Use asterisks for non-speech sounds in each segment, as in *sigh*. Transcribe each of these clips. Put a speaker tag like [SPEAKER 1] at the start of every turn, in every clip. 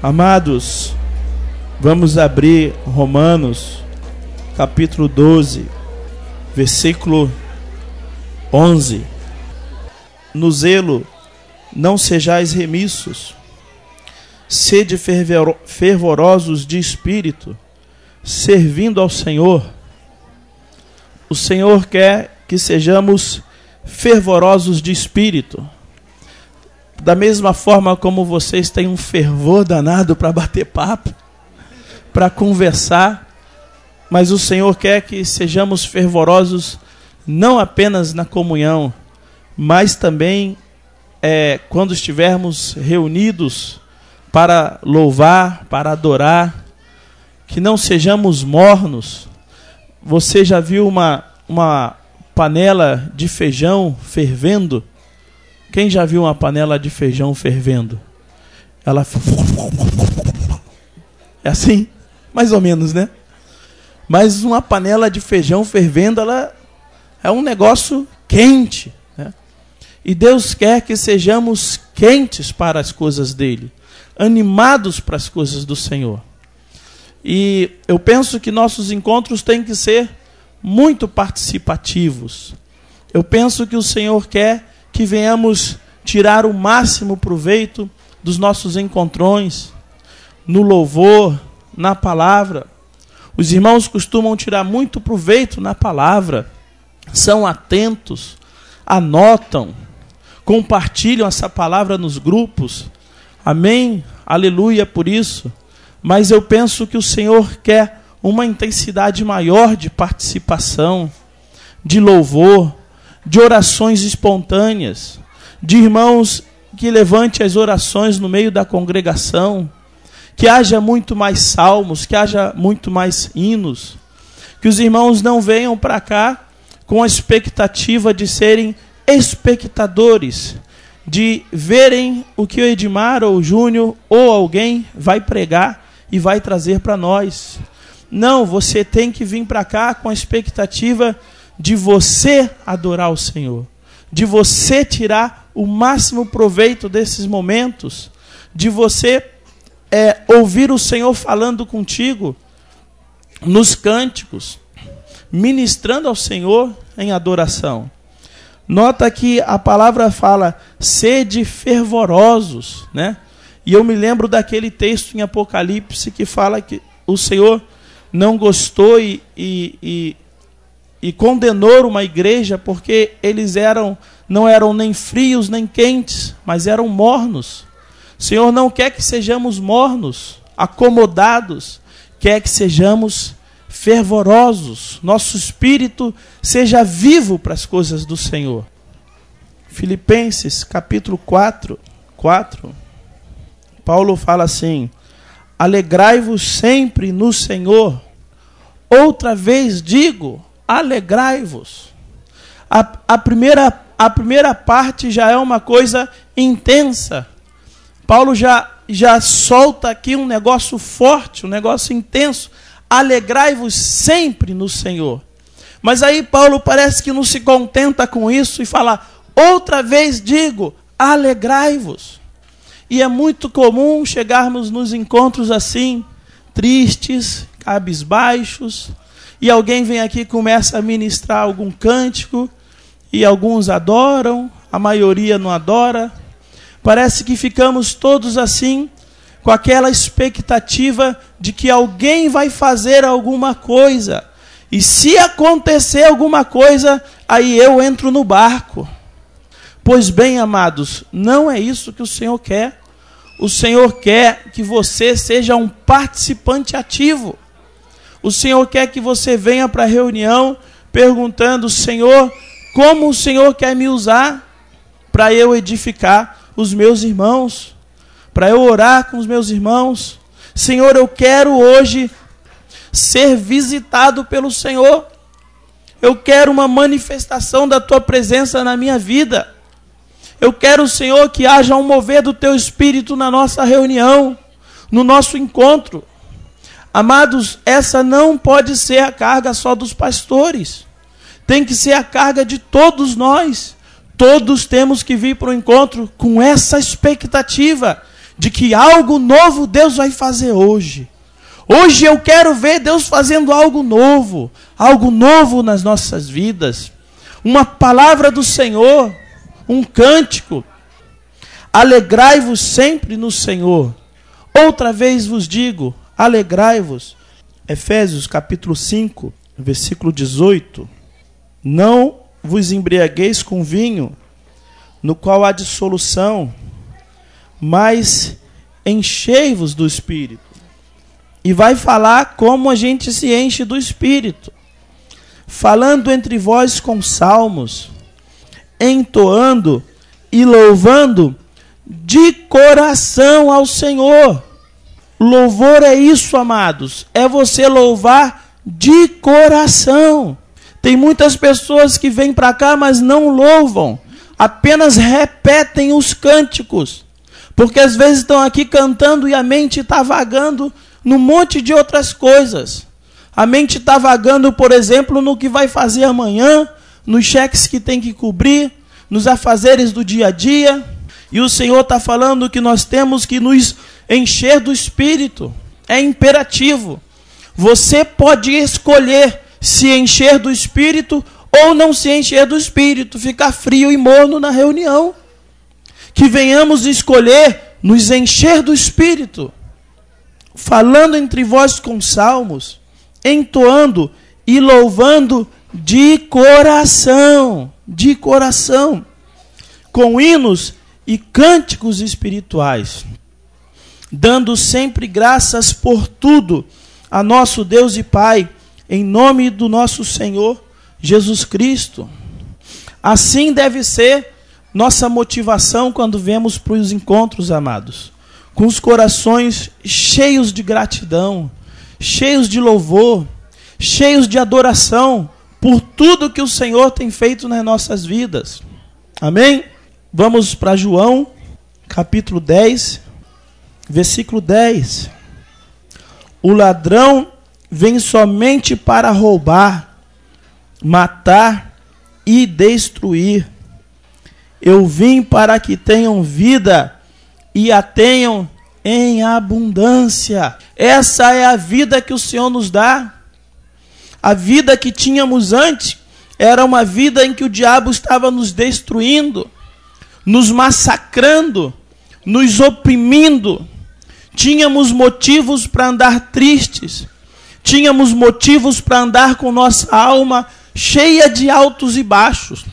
[SPEAKER 1] Amados, vamos abrir Romanos, capítulo 12, versículo 11. No zelo, não sejais remissos, sede fervorosos de espírito, servindo ao Senhor. O Senhor quer que sejamos fervorosos de espírito da mesma forma como vocês têm um fervor danado para bater papo, para conversar, mas o Senhor quer que sejamos fervorosos não apenas na comunhão, mas também é, quando estivermos reunidos para louvar, para adorar, que não sejamos mornos. Você já viu uma, uma panela de feijão fervendo? Quem já viu uma panela de feijão fervendo? Ela. É assim? Mais ou menos, né? Mas uma panela de feijão fervendo, ela é um negócio quente. Né? E Deus quer que sejamos quentes para as coisas dele, animados para as coisas do Senhor. E eu penso que nossos encontros têm que ser muito participativos. Eu penso que o Senhor quer que venhamos tirar o máximo proveito dos nossos encontrões, no louvor, na palavra. Os irmãos costumam tirar muito proveito na palavra, são atentos, anotam, compartilham essa palavra nos grupos. Amém? Aleluia por isso. Mas eu penso que o Senhor quer uma intensidade maior de participação, de louvor, de orações espontâneas, de irmãos que levante as orações no meio da congregação, que haja muito mais salmos, que haja muito mais hinos, que os irmãos não venham para cá com a expectativa de serem espectadores, de verem o que o Edmar ou o Júnior ou alguém vai pregar e vai trazer para nós. Não, você tem que vir para cá com a expectativa de você adorar o Senhor, de você tirar o máximo proveito desses momentos, de você é, ouvir o Senhor falando contigo nos cânticos, ministrando ao Senhor em adoração. Nota que a palavra fala sede fervorosos, né? E eu me lembro daquele texto em Apocalipse que fala que o Senhor não gostou e, e, e e condenou uma igreja porque eles eram não eram nem frios nem quentes, mas eram mornos. O Senhor não quer que sejamos mornos, acomodados, quer que sejamos fervorosos, nosso espírito seja vivo para as coisas do Senhor. Filipenses capítulo 4, 4. Paulo fala assim: Alegrai-vos sempre no Senhor. Outra vez digo, alegrai-vos. A, a, primeira, a primeira parte já é uma coisa intensa. Paulo já, já solta aqui um negócio forte, um negócio intenso. Alegrai-vos sempre no Senhor. Mas aí Paulo parece que não se contenta com isso e fala: outra vez digo, alegrai-vos. E é muito comum chegarmos nos encontros assim, tristes, cabisbaixos, e alguém vem aqui e começa a ministrar algum cântico, e alguns adoram, a maioria não adora. Parece que ficamos todos assim, com aquela expectativa de que alguém vai fazer alguma coisa. E se acontecer alguma coisa, aí eu entro no barco. Pois bem, amados, não é isso que o Senhor quer. O Senhor quer que você seja um participante ativo. O Senhor quer que você venha para a reunião perguntando: Senhor, como o Senhor quer me usar para eu edificar os meus irmãos, para eu orar com os meus irmãos? Senhor, eu quero hoje ser visitado pelo Senhor. Eu quero uma manifestação da tua presença na minha vida. Eu quero, Senhor, que haja um mover do teu espírito na nossa reunião, no nosso encontro. Amados, essa não pode ser a carga só dos pastores. Tem que ser a carga de todos nós. Todos temos que vir para o encontro com essa expectativa de que algo novo Deus vai fazer hoje. Hoje eu quero ver Deus fazendo algo novo, algo novo nas nossas vidas. Uma palavra do Senhor, um cântico. Alegrai-vos sempre no Senhor. Outra vez vos digo, alegrai-vos. Efésios capítulo 5, versículo 18. Não vos embriagueis com vinho, no qual há dissolução, mas enchei-vos do Espírito. E vai falar como a gente se enche do Espírito. Falando entre vós com salmos, entoando e louvando de coração ao Senhor. Louvor é isso, amados, é você louvar de coração. Tem muitas pessoas que vêm para cá, mas não louvam, apenas repetem os cânticos. Porque às vezes estão aqui cantando e a mente está vagando num monte de outras coisas. A mente está vagando, por exemplo, no que vai fazer amanhã, nos cheques que tem que cobrir, nos afazeres do dia a dia. E o Senhor está falando que nós temos que nos encher do Espírito. É imperativo. Você pode escolher se encher do Espírito ou não se encher do Espírito, ficar frio e morno na reunião que venhamos escolher nos encher do Espírito, falando entre vós com salmos, entoando e louvando de coração, de coração, com hinos e cânticos espirituais, dando sempre graças por tudo a nosso Deus e Pai, em nome do nosso Senhor Jesus Cristo. Assim deve ser nossa motivação quando vemos para os encontros, amados, com os corações cheios de gratidão, cheios de louvor, cheios de adoração por tudo que o Senhor tem feito nas nossas vidas. Amém? Vamos para João, capítulo 10, versículo 10. O ladrão vem somente para roubar, matar e destruir. Eu vim para que tenham vida e a tenham em abundância. Essa é a vida que o Senhor nos dá. A vida que tínhamos antes era uma vida em que o diabo estava nos destruindo, nos massacrando, nos oprimindo. Tínhamos motivos para andar tristes, tínhamos motivos para andar com nossa alma cheia de altos e baixos.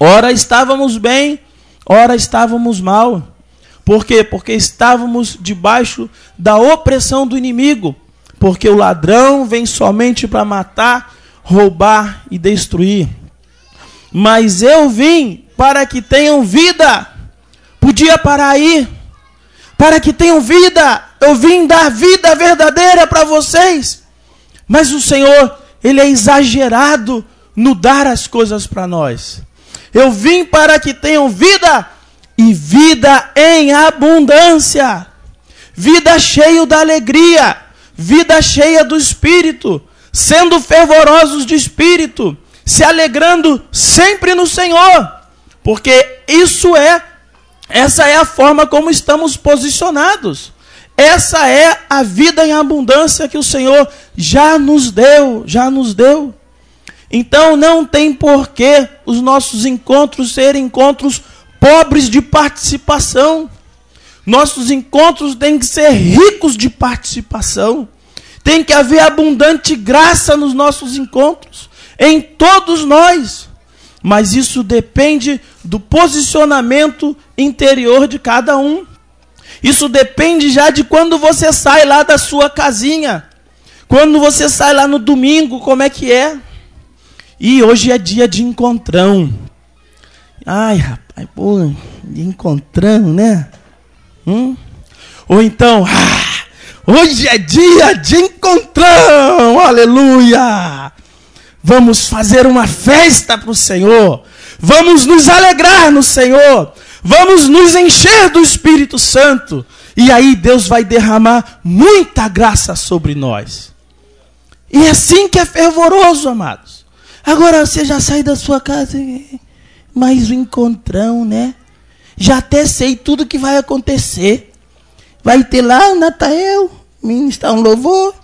[SPEAKER 1] Ora estávamos bem, ora estávamos mal. Por quê? Porque estávamos debaixo da opressão do inimigo. Porque o ladrão vem somente para matar, roubar e destruir. Mas eu vim para que tenham vida. Podia parar aí. Para que tenham vida. Eu vim dar vida verdadeira para vocês. Mas o Senhor, Ele é exagerado no dar as coisas para nós. Eu vim para que tenham vida e vida em abundância. Vida cheia da alegria, vida cheia do espírito, sendo fervorosos de espírito, se alegrando sempre no Senhor. Porque isso é essa é a forma como estamos posicionados. Essa é a vida em abundância que o Senhor já nos deu, já nos deu. Então não tem porquê os nossos encontros serem encontros pobres de participação. Nossos encontros têm que ser ricos de participação. Tem que haver abundante graça nos nossos encontros, em todos nós. Mas isso depende do posicionamento interior de cada um. Isso depende já de quando você sai lá da sua casinha. Quando você sai lá no domingo, como é que é? E hoje é dia de encontrão. Ai, rapaz, pô, encontrão, né? Hum? Ou então, ah, hoje é dia de encontrão, aleluia! Vamos fazer uma festa para o Senhor, vamos nos alegrar no Senhor, vamos nos encher do Espírito Santo, e aí Deus vai derramar muita graça sobre nós. E é assim que é fervoroso, amados. Agora você já sai da sua casa, mais um encontrão, né? Já até sei tudo que vai acontecer. vai ter lá o Natael, ministrar um louvor,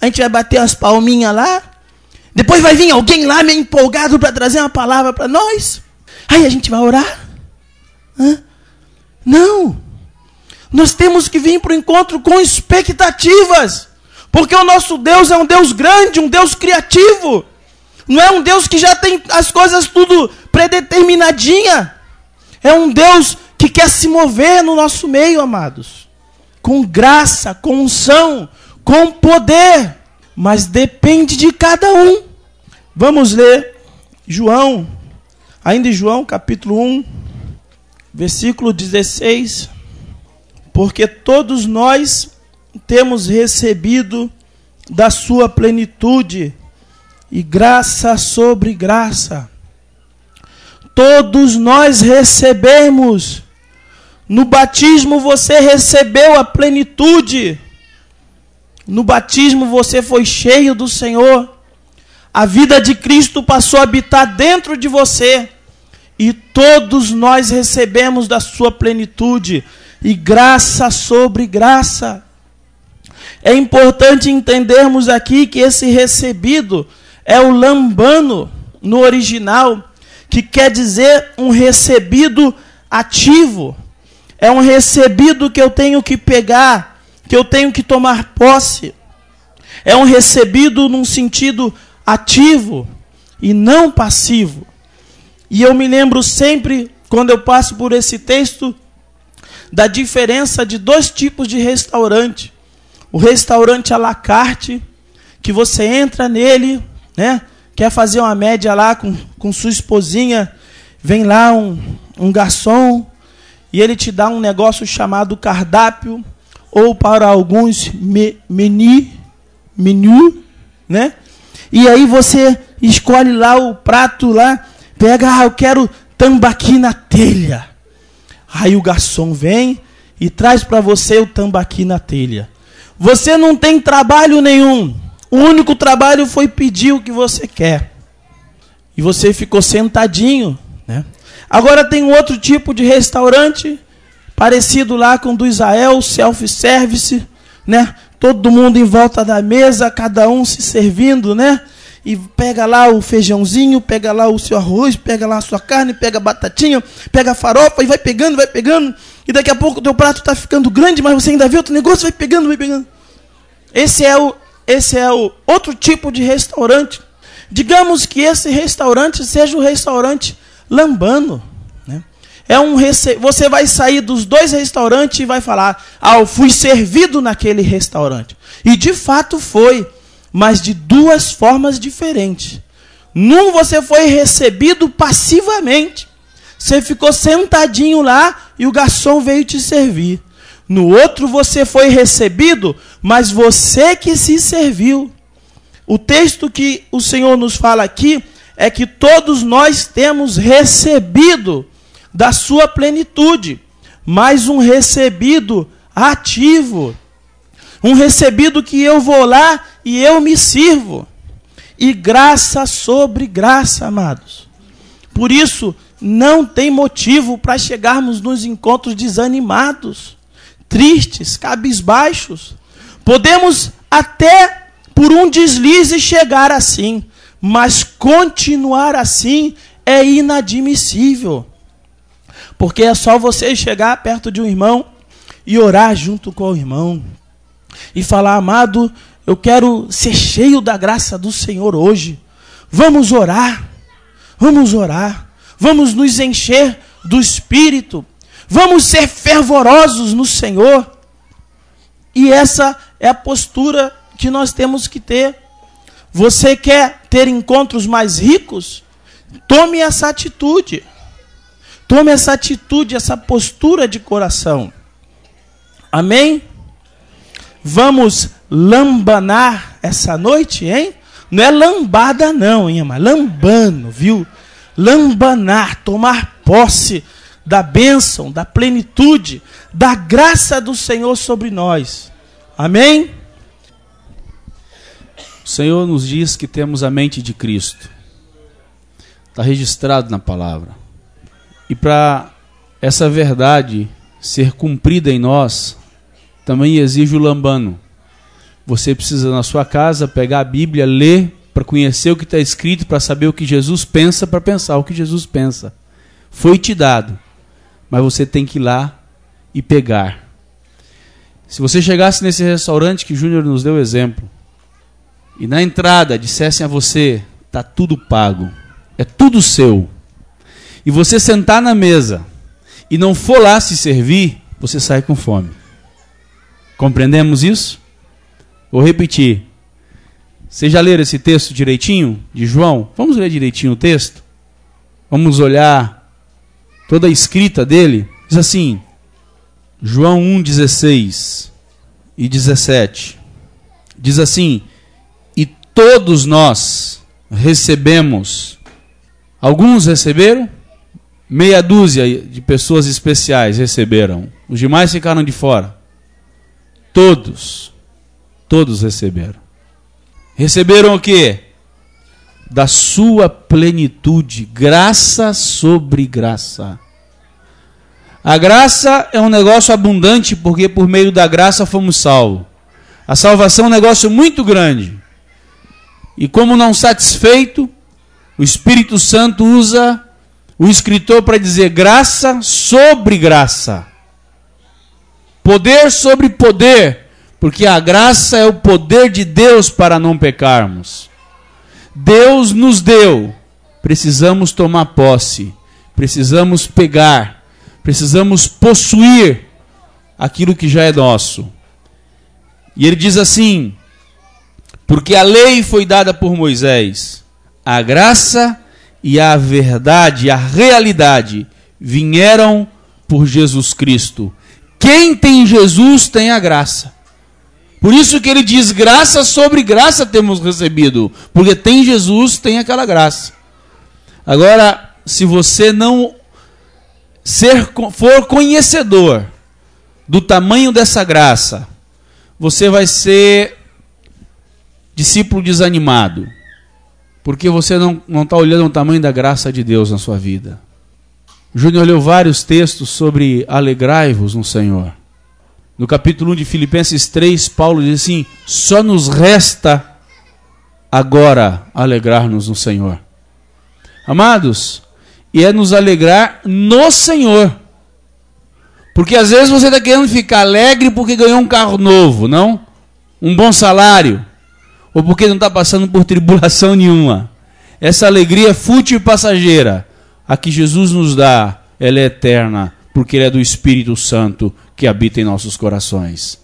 [SPEAKER 1] a gente vai bater as palminhas lá, depois vai vir alguém lá meio empolgado para trazer uma palavra para nós, aí a gente vai orar. Hã? Não! Nós temos que vir para o encontro com expectativas. Porque o nosso Deus é um Deus grande, um Deus criativo. Não é um Deus que já tem as coisas tudo predeterminadinha. É um Deus que quer se mover no nosso meio, amados. Com graça, com unção, com poder. Mas depende de cada um. Vamos ler João, ainda em João capítulo 1, versículo 16 porque todos nós temos recebido da sua plenitude e graça sobre graça. Todos nós recebemos. No batismo você recebeu a plenitude. No batismo você foi cheio do Senhor. A vida de Cristo passou a habitar dentro de você. E todos nós recebemos da sua plenitude e graça sobre graça. É importante entendermos aqui que esse recebido é o lambano no original, que quer dizer um recebido ativo. É um recebido que eu tenho que pegar, que eu tenho que tomar posse. É um recebido num sentido ativo e não passivo. E eu me lembro sempre, quando eu passo por esse texto, da diferença de dois tipos de restaurante. O restaurante à la carte, que você entra nele, né? Quer fazer uma média lá com, com sua esposinha, vem lá um, um garçom e ele te dá um negócio chamado cardápio, ou para alguns, me, menu, menu, né? E aí você escolhe lá o prato lá, pega, ah, eu quero tambaqui na telha. Aí o garçom vem e traz para você o tambaqui na telha. Você não tem trabalho nenhum. O único trabalho foi pedir o que você quer. E você ficou sentadinho, né? Agora tem um outro tipo de restaurante parecido lá com o do Israel, self-service, né? Todo mundo em volta da mesa, cada um se servindo, né? E pega lá o feijãozinho, pega lá o seu arroz, pega lá a sua carne, pega a batatinha, pega a farofa e vai pegando, vai pegando. E daqui a pouco o teu prato está ficando grande, mas você ainda vê outro negócio, vai pegando, vai pegando. Esse é o, esse é o outro tipo de restaurante. Digamos que esse restaurante seja o restaurante lambano. Né? É um. Você vai sair dos dois restaurantes e vai falar: Ah, eu fui servido naquele restaurante. E de fato foi mas de duas formas diferentes. Num você foi recebido passivamente. Você ficou sentadinho lá e o garçom veio te servir. No outro você foi recebido, mas você que se serviu. O texto que o Senhor nos fala aqui é que todos nós temos recebido da sua plenitude, mas um recebido ativo. Um recebido que eu vou lá e eu me sirvo. E graça sobre graça, amados. Por isso, não tem motivo para chegarmos nos encontros desanimados, tristes, cabisbaixos. Podemos até por um deslize chegar assim, mas continuar assim é inadmissível. Porque é só você chegar perto de um irmão e orar junto com o irmão e falar, amado, eu quero ser cheio da graça do Senhor hoje. Vamos orar, vamos orar, vamos nos encher do Espírito, vamos ser fervorosos no Senhor. E essa é a postura que nós temos que ter. Você quer ter encontros mais ricos? Tome essa atitude. Tome essa atitude, essa postura de coração. Amém? Vamos lambanar essa noite, hein? Não é lambada não, hein, mas lambano, viu? Lambanar, tomar posse da bênção, da plenitude, da graça do Senhor sobre nós. Amém?
[SPEAKER 2] O Senhor nos diz que temos a mente de Cristo. Está registrado na palavra. E para essa verdade ser cumprida em nós, também exige o lambano. Você precisa na sua casa pegar a Bíblia, ler para conhecer o que está escrito, para saber o que Jesus pensa, para pensar o que Jesus pensa. Foi te dado, mas você tem que ir lá e pegar. Se você chegasse nesse restaurante que Júnior nos deu exemplo, e na entrada dissessem a você: está tudo pago, é tudo seu, e você sentar na mesa e não for lá se servir, você sai com fome. Compreendemos isso? Vou repetir. Vocês já leram esse texto direitinho de João? Vamos ler direitinho o texto? Vamos olhar toda a escrita dele? Diz assim: João 1, 16 e 17. Diz assim: E todos nós recebemos. Alguns receberam? Meia dúzia de pessoas especiais receberam. Os demais ficaram de fora. Todos. Todos receberam. Receberam o que? Da sua plenitude, graça sobre graça. A graça é um negócio abundante porque por meio da graça fomos salvos. A salvação é um negócio muito grande. E como não satisfeito, o Espírito Santo usa o escritor para dizer graça sobre graça. Poder sobre poder, porque a graça é o poder de Deus para não pecarmos. Deus nos deu, precisamos tomar posse, precisamos pegar precisamos possuir aquilo que já é nosso. E ele diz assim: porque a lei foi dada por Moisés, a graça e a verdade, a realidade vieram por Jesus Cristo. Quem tem Jesus tem a graça. Por isso que ele diz: graça sobre graça temos recebido. Porque tem Jesus, tem aquela graça. Agora, se você não ser, for conhecedor do tamanho dessa graça, você vai ser discípulo desanimado, porque você não está olhando o tamanho da graça de Deus na sua vida. Júnior leu vários textos sobre alegrai-vos no Senhor. No capítulo 1 de Filipenses 3, Paulo diz assim: só nos resta agora alegrar-nos no Senhor. Amados, e é nos alegrar no Senhor. Porque às vezes você está querendo ficar alegre porque ganhou um carro novo, não? Um bom salário. Ou porque não está passando por tribulação *laughs* nenhuma. Essa alegria é fútil e passageira. A que Jesus nos dá, ela é eterna, porque Ele é do Espírito Santo que habita em nossos corações.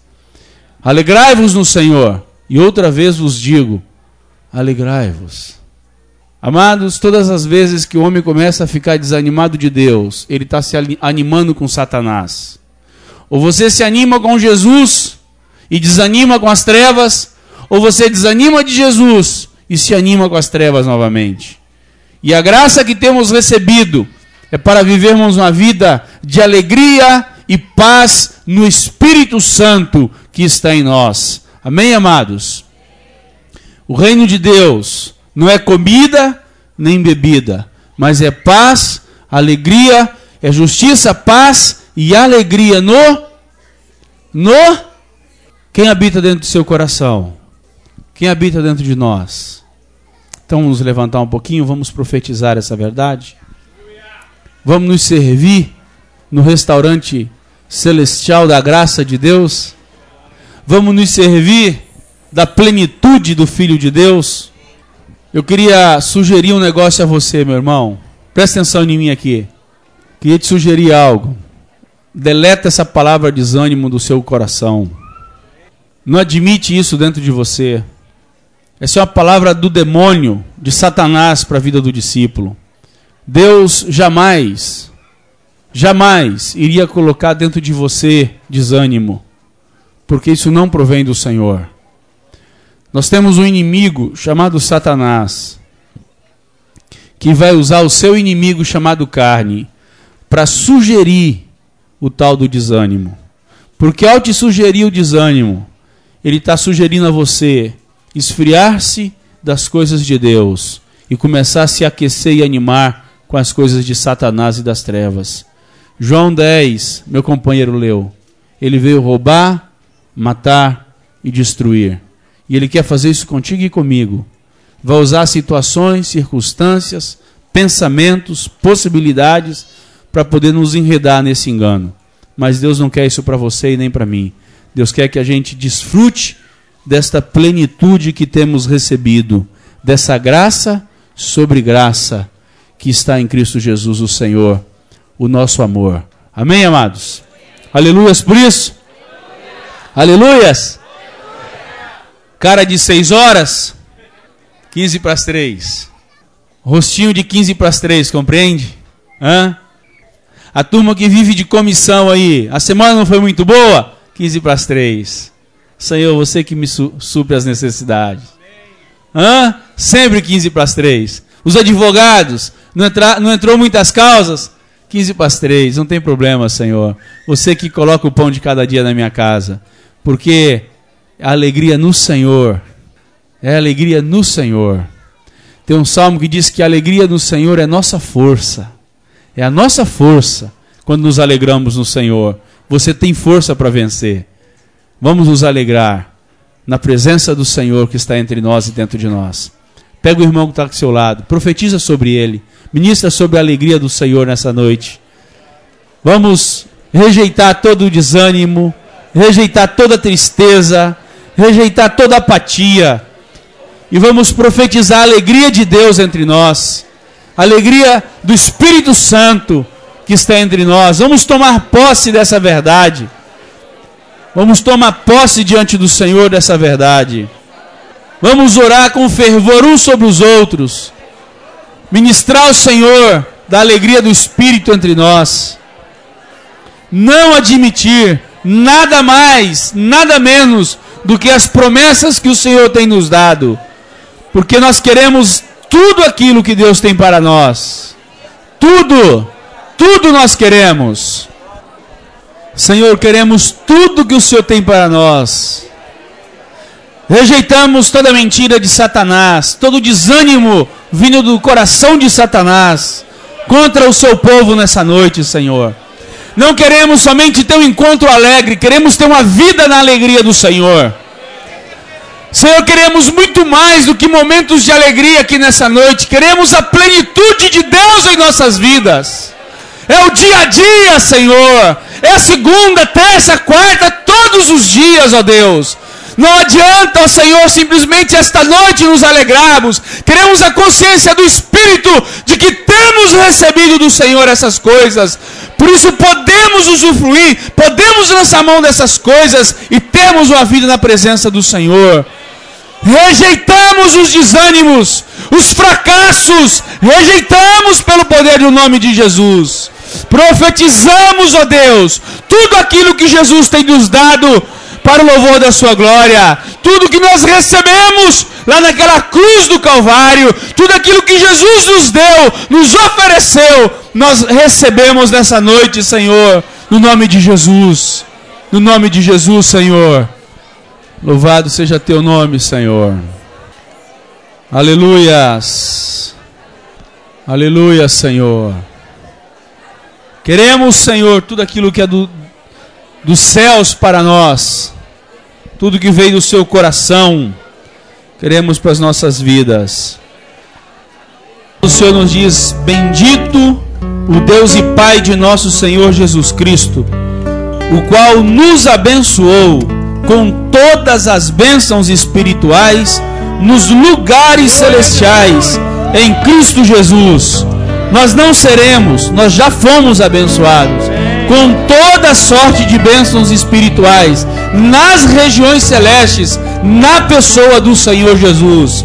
[SPEAKER 2] Alegrai-vos no Senhor. E outra vez vos digo: alegrai-vos. Amados, todas as vezes que o homem começa a ficar desanimado de Deus, ele está se animando com Satanás. Ou você se anima com Jesus e desanima com as trevas, ou você desanima de Jesus e se anima com as trevas novamente. E a graça que temos recebido é para vivermos uma vida de alegria e paz no Espírito Santo que está em nós. Amém, amados? O reino de Deus não é comida nem bebida, mas é paz, alegria, é justiça, paz e alegria no no quem habita dentro do seu coração? Quem habita dentro de nós? Então vamos levantar um pouquinho, vamos profetizar essa verdade. Vamos nos servir no restaurante celestial da graça de Deus. Vamos nos servir da plenitude do Filho de Deus. Eu queria sugerir um negócio a você, meu irmão. Presta atenção em mim aqui. Queria te sugerir algo. Deleta essa palavra desânimo do seu coração. Não admite isso dentro de você. Essa é uma palavra do demônio, de Satanás para a vida do discípulo. Deus jamais, jamais iria colocar dentro de você desânimo, porque isso não provém do Senhor. Nós temos um inimigo chamado Satanás, que vai usar o seu inimigo chamado carne para sugerir o tal do desânimo. Porque ao te sugerir o desânimo, ele está sugerindo a você esfriar-se das coisas de Deus e começar a se aquecer e animar com as coisas de Satanás e das trevas. João 10, meu companheiro leu. Ele veio roubar, matar e destruir. E ele quer fazer isso contigo e comigo. Vai usar situações, circunstâncias, pensamentos, possibilidades para poder nos enredar nesse engano. Mas Deus não quer isso para você e nem para mim. Deus quer que a gente desfrute desta plenitude que temos recebido, dessa graça sobre graça que está em Cristo Jesus, o Senhor, o nosso amor. Amém, amados? Aleluias por isso? Aleluias! Cara de seis horas, 15 para as três. Rostinho de 15 para as três, compreende? Hã? A turma que vive de comissão aí, a semana não foi muito boa? 15 para as três. Senhor, você que me su supre as necessidades. Hã? Sempre 15 para as três. Os advogados, não, entra, não entrou muitas causas? 15 para as três, não tem problema, Senhor. Você que coloca o pão de cada dia na minha casa. Porque a alegria no Senhor é a alegria no Senhor. Tem um salmo que diz que a alegria no Senhor é nossa força. É a nossa força quando nos alegramos no Senhor. Você tem força para vencer. Vamos nos alegrar na presença do Senhor que está entre nós e dentro de nós. Pega o irmão que está ao seu lado, profetiza sobre ele, ministra sobre a alegria do Senhor nessa noite. Vamos rejeitar todo o desânimo, rejeitar toda a tristeza, rejeitar toda a apatia e vamos profetizar a alegria de Deus entre nós, a alegria do Espírito Santo que está entre nós. Vamos tomar posse dessa verdade. Vamos tomar posse diante do Senhor dessa verdade. Vamos orar com fervor uns sobre os outros. Ministrar ao Senhor da alegria do Espírito entre nós. Não admitir nada mais, nada menos do que as promessas que o Senhor tem nos dado. Porque nós queremos tudo aquilo que Deus tem para nós. Tudo. Tudo nós queremos. Senhor, queremos tudo que o Senhor tem para nós. Rejeitamos toda mentira de Satanás, todo desânimo vindo do coração de Satanás contra o seu povo nessa noite, Senhor. Não queremos somente ter um encontro alegre, queremos ter uma vida na alegria do Senhor. Senhor, queremos muito mais do que momentos de alegria aqui nessa noite, queremos a plenitude de Deus em nossas vidas. É o dia a dia, Senhor. É a segunda, terça, quarta, todos os dias, ó Deus. Não adianta, ó Senhor, simplesmente esta noite nos alegrarmos. Queremos a consciência do Espírito de que temos recebido do Senhor essas coisas. Por isso podemos usufruir, podemos lançar mão dessas coisas e termos uma vida na presença do Senhor. Rejeitamos os desânimos, os fracassos, rejeitamos pelo poder do nome de Jesus. Profetizamos, ó Deus, tudo aquilo que Jesus tem nos dado para o louvor da sua glória. Tudo que nós recebemos lá naquela cruz do Calvário, tudo aquilo que Jesus nos deu, nos ofereceu, nós recebemos nessa noite, Senhor, no nome de Jesus. No nome de Jesus, Senhor. Louvado seja teu nome, Senhor. Aleluias. Aleluia, Senhor. Queremos, Senhor, tudo aquilo que é do, dos céus para nós. Tudo que veio do seu coração. Queremos para as nossas vidas. O Senhor nos diz: Bendito o Deus e Pai de nosso Senhor Jesus Cristo, o qual nos abençoou com todas as bênçãos espirituais nos lugares celestiais em Cristo Jesus. Nós não seremos, nós já fomos abençoados com toda sorte de bênçãos espirituais nas regiões celestes, na pessoa do Senhor Jesus.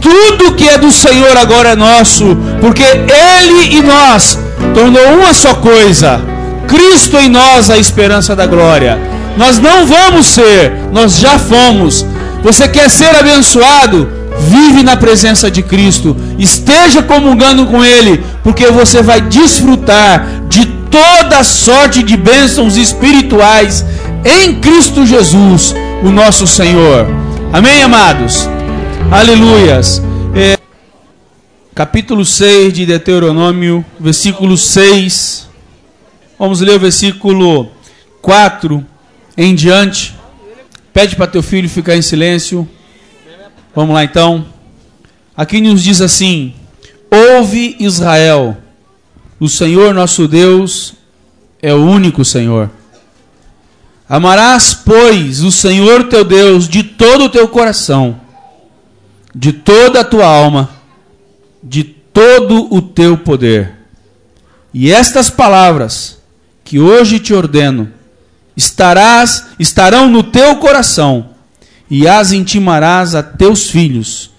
[SPEAKER 2] Tudo que é do Senhor agora é nosso, porque Ele e nós tornou uma só coisa. Cristo em nós a esperança da glória. Nós não vamos ser, nós já fomos. Você quer ser abençoado? Vive na presença de Cristo, esteja comungando com Ele, porque você vai desfrutar de toda sorte de bênçãos espirituais em Cristo Jesus, o nosso Senhor. Amém, amados? Aleluias. É, capítulo 6 de Deuteronômio, versículo 6. Vamos ler o versículo 4 em diante, Pede para teu filho ficar em silêncio. Vamos lá então. Aqui nos diz assim: Ouve Israel, o Senhor nosso Deus é o único Senhor. Amarás, pois, o Senhor teu Deus de todo o teu coração, de toda a tua alma, de todo o teu poder. E estas palavras que hoje te ordeno estarás estarão no teu coração e as intimarás a teus filhos.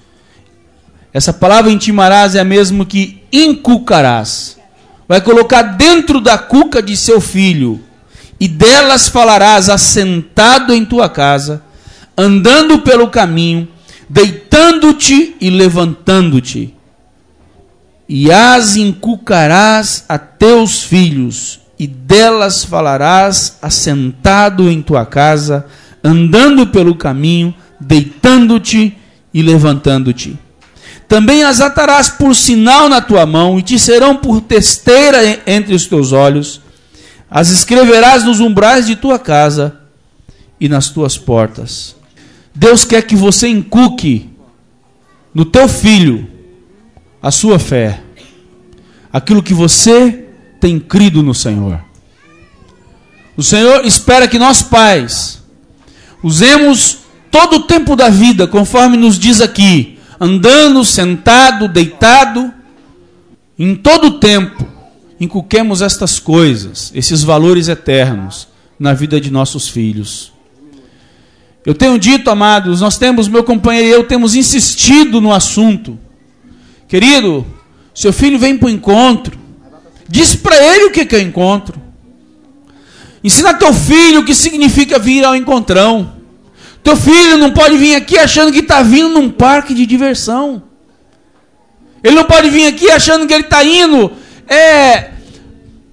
[SPEAKER 2] Essa palavra intimarás é a mesma que inculcarás. Vai colocar dentro da cuca de seu filho e delas falarás assentado em tua casa, andando pelo caminho, deitando-te e levantando-te e as inculcarás a teus filhos, e delas falarás assentado em tua casa, andando pelo caminho, deitando-te e levantando-te. Também as atarás por sinal na tua mão, e te serão por testeira entre os teus olhos. As escreverás nos umbrais de tua casa e nas tuas portas. Deus quer que você inculque no teu filho a sua fé, aquilo que você tem crido no Senhor. O Senhor espera que nós, pais, usemos todo o tempo da vida, conforme nos diz aqui, andando, sentado, deitado, em todo o tempo, inculquemos estas coisas, esses valores eternos na vida de nossos filhos. Eu tenho dito, amados, nós temos, meu companheiro e eu, temos insistido no assunto. Querido, seu filho vem para o encontro. Diz para ele o que, é encontro. Ensina teu filho o que significa vir ao encontrão. Teu filho não pode vir aqui achando que está vindo num parque de diversão. Ele não pode vir aqui achando que ele está indo é,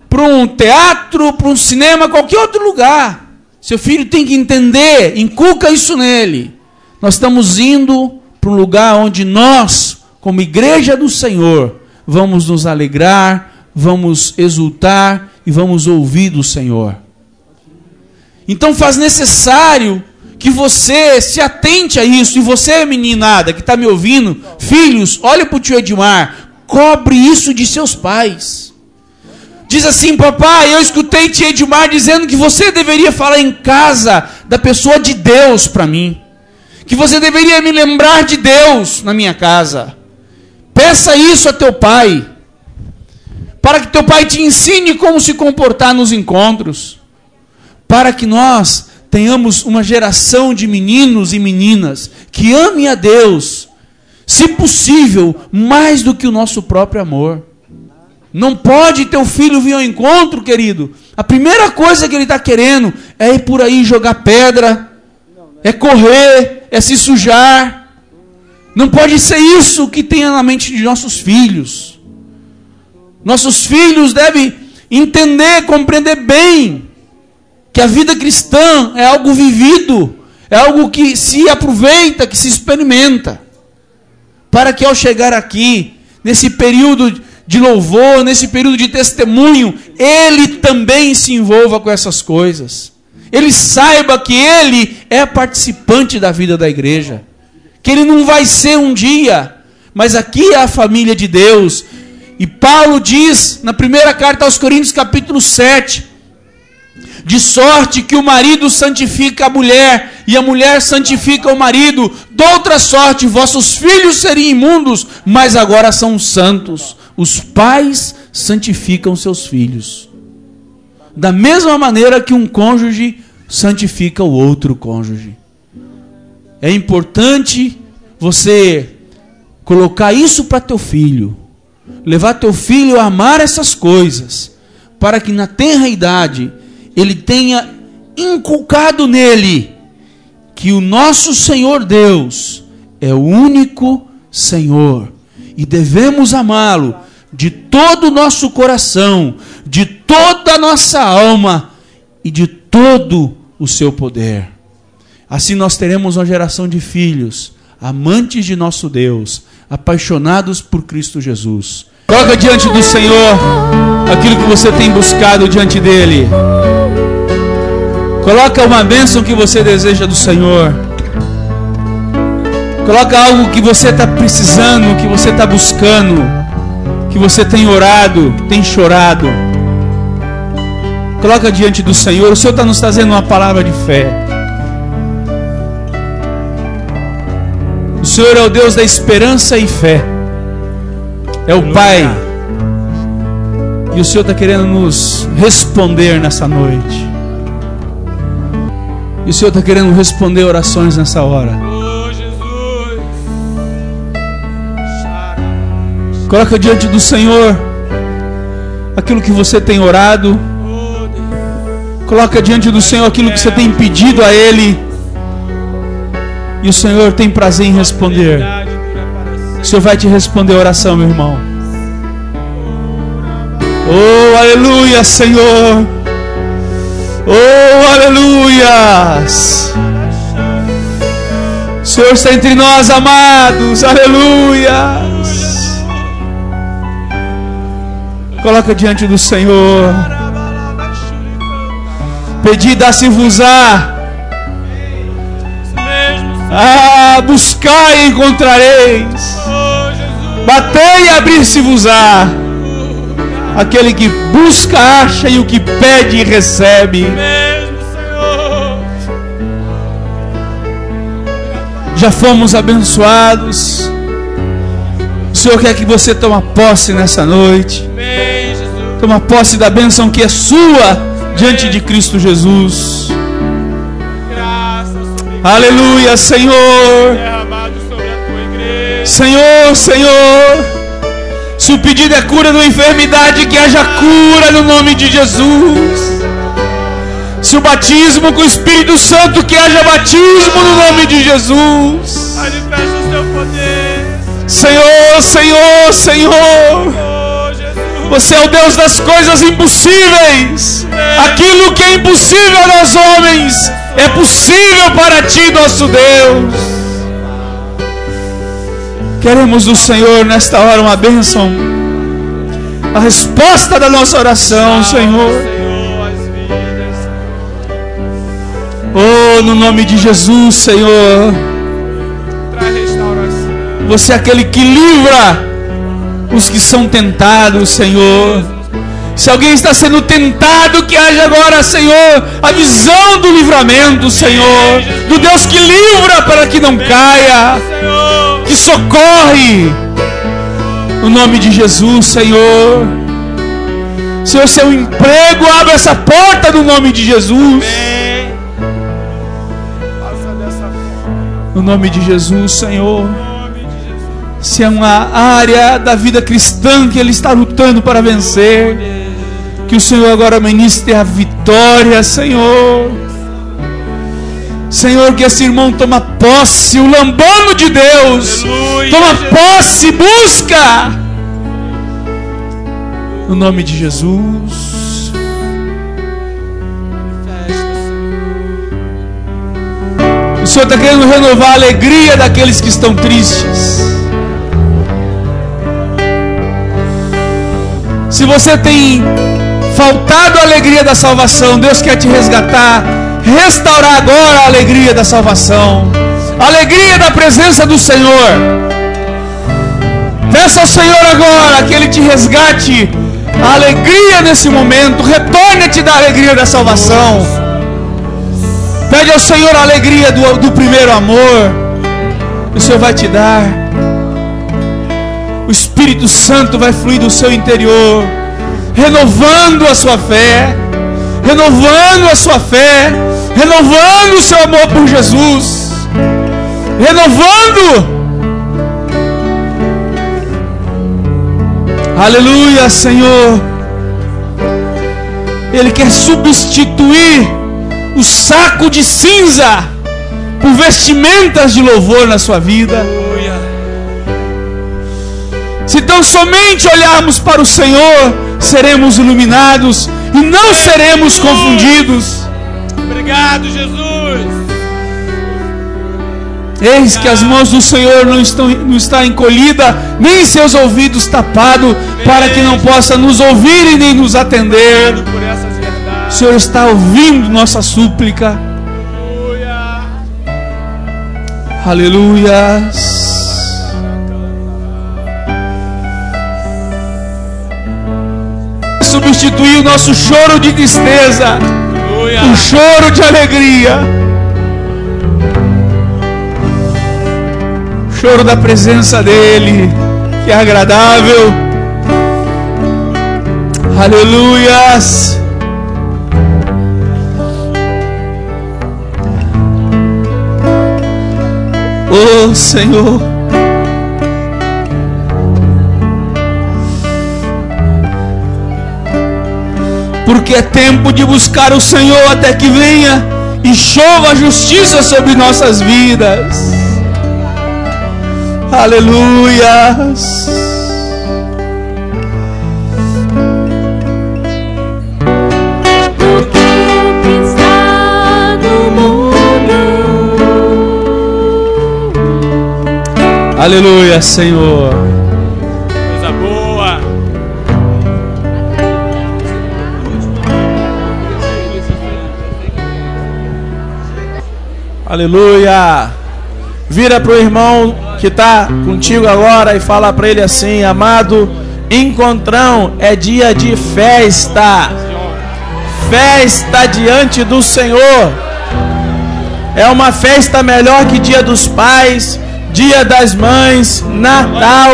[SPEAKER 2] para um teatro, para um cinema, qualquer outro lugar. Seu filho tem que entender, inculca isso nele. Nós estamos indo para um lugar onde nós como igreja do Senhor, vamos nos alegrar, vamos exultar e vamos ouvir do Senhor. Então faz necessário que você se atente a isso. E você, meninada que está me ouvindo, filhos, olha para o tio Edmar, cobre isso de seus pais. Diz assim, papai, eu escutei tio Edmar dizendo que você deveria falar em casa da pessoa de Deus para mim. Que você deveria me lembrar de Deus na minha casa. Peça isso a teu pai, para que teu pai te ensine como se comportar nos encontros, para que nós tenhamos uma geração de meninos e meninas que amem a Deus, se possível, mais do que o nosso próprio amor. Não pode teu filho vir ao encontro, querido. A primeira coisa que ele está querendo é ir por aí jogar pedra, é correr, é se sujar. Não pode ser isso que tenha na mente de nossos filhos. Nossos filhos devem entender, compreender bem que a vida cristã é algo vivido, é algo que se aproveita, que se experimenta. Para que ao chegar aqui, nesse período de louvor, nesse período de testemunho, ele também se envolva com essas coisas. Ele saiba que ele é participante da vida da igreja que ele não vai ser um dia, mas aqui é a família de Deus. E Paulo diz na primeira carta aos Coríntios, capítulo 7, de sorte que o marido santifica a mulher e a mulher santifica o marido. De outra sorte, vossos filhos seriam imundos, mas agora são santos. Os pais santificam seus filhos. Da mesma maneira que um cônjuge santifica o outro cônjuge. É importante você colocar isso para teu filho, levar teu filho a amar essas coisas, para que na tenra idade ele tenha inculcado nele que o nosso Senhor Deus é o único Senhor e devemos amá-lo de todo o nosso coração, de toda a nossa alma e de todo o seu poder. Assim nós teremos uma geração de filhos, amantes de nosso Deus, apaixonados por Cristo Jesus. Coloca diante do Senhor aquilo que você tem buscado diante dele. Coloca uma bênção que você deseja do Senhor. Coloca algo que você está precisando, que você está buscando, que você tem orado, tem chorado. Coloca diante do Senhor. O Senhor está nos trazendo uma palavra de fé. O Senhor é o Deus da esperança e fé. É o Pai. E o Senhor está querendo nos responder nessa noite. E o Senhor está querendo responder orações nessa hora. Coloca diante do Senhor aquilo que você tem orado. Coloca diante do Senhor aquilo que você tem pedido a Ele. E o Senhor tem prazer em responder. O. Senhor vai te responder a oração, meu irmão. Oh, aleluia, Senhor. Oh, aleluias. O Senhor está entre nós, amados. Aleluias. Coloca diante do Senhor. Pedi, dá-se-vos-á.
[SPEAKER 3] Mesmo,
[SPEAKER 2] Ah, buscai e encontrareis. Batei e abrir-se-vos-á. Aquele que busca, acha, e o que pede, recebe. Já fomos abençoados. O Senhor quer que você tome posse nessa noite. Toma posse da bênção que é sua diante de Cristo Jesus. Aleluia, Senhor. Senhor, Senhor. Se o pedido é cura de uma enfermidade, que haja cura no nome de Jesus. Se o batismo com o Espírito Santo, que haja batismo no nome de Jesus.
[SPEAKER 3] Manifesta o seu poder.
[SPEAKER 2] Senhor, Senhor, Senhor.
[SPEAKER 3] Oh.
[SPEAKER 2] Você é o Deus das coisas impossíveis. Aquilo que é impossível aos homens é possível para ti, nosso Deus. Queremos do Senhor nesta hora uma bênção. A resposta da nossa oração, Senhor. Oh, no nome de Jesus, Senhor. Você é aquele que livra os que são tentados, Senhor. Se alguém está sendo tentado, que haja agora, Senhor, a visão do livramento, Senhor, do Deus que livra para que não caia, que socorre. No nome de Jesus, Senhor. Senhor, seu emprego, abre essa porta no nome de Jesus. No nome de Jesus, Senhor. Se é uma área da vida cristã que ele está lutando para vencer, que o Senhor agora ministre a vitória, Senhor. Senhor, que esse irmão toma posse, o lambano de Deus,
[SPEAKER 3] Aleluia,
[SPEAKER 2] toma posse, busca. No nome de Jesus. O Senhor está querendo renovar a alegria daqueles que estão tristes. Se você tem faltado a alegria da salvação, Deus quer te resgatar, restaurar agora a alegria da salvação, a alegria da presença do Senhor. Peça ao Senhor agora que Ele te resgate a alegria nesse momento, retorne-te da alegria da salvação. Pede ao Senhor a alegria do, do primeiro amor. O Senhor vai te dar. O Espírito Santo vai fluir do seu interior, renovando a sua fé, renovando a sua fé, renovando o seu amor por Jesus, renovando. Aleluia, Senhor. Ele quer substituir o saco de cinza por vestimentas de louvor na sua vida. Se tão somente olharmos para o Senhor, seremos iluminados e não seremos confundidos.
[SPEAKER 3] Obrigado, Jesus.
[SPEAKER 2] Eis que as mãos do Senhor não estão não está encolhida, nem seus ouvidos tapados, para que não possa nos ouvir e nem nos atender. O Senhor está ouvindo nossa súplica. Aleluias. Substituir o nosso choro de tristeza, um choro de alegria. Choro da presença dEle, que é agradável. Aleluias. Oh Senhor. Porque é tempo de buscar o Senhor até que venha e chova a justiça sobre nossas vidas.
[SPEAKER 4] Mundo
[SPEAKER 2] Aleluia, Senhor.
[SPEAKER 1] Aleluia. Vira para o irmão que está contigo agora e fala para ele assim: Amado, encontrão é dia de festa. Festa diante do Senhor. É uma festa melhor que dia dos pais, dia das mães, Natal.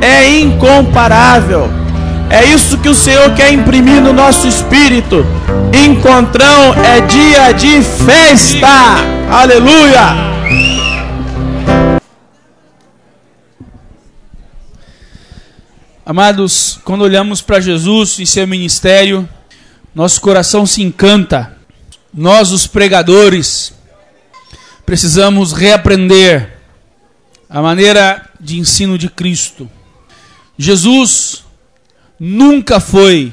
[SPEAKER 1] É incomparável. É isso que o Senhor quer imprimir no nosso espírito. Encontrão é dia de festa. Aleluia.
[SPEAKER 2] Amados, quando olhamos para Jesus e seu ministério, nosso coração se encanta. Nós, os pregadores, precisamos reaprender a maneira de ensino de Cristo. Jesus nunca foi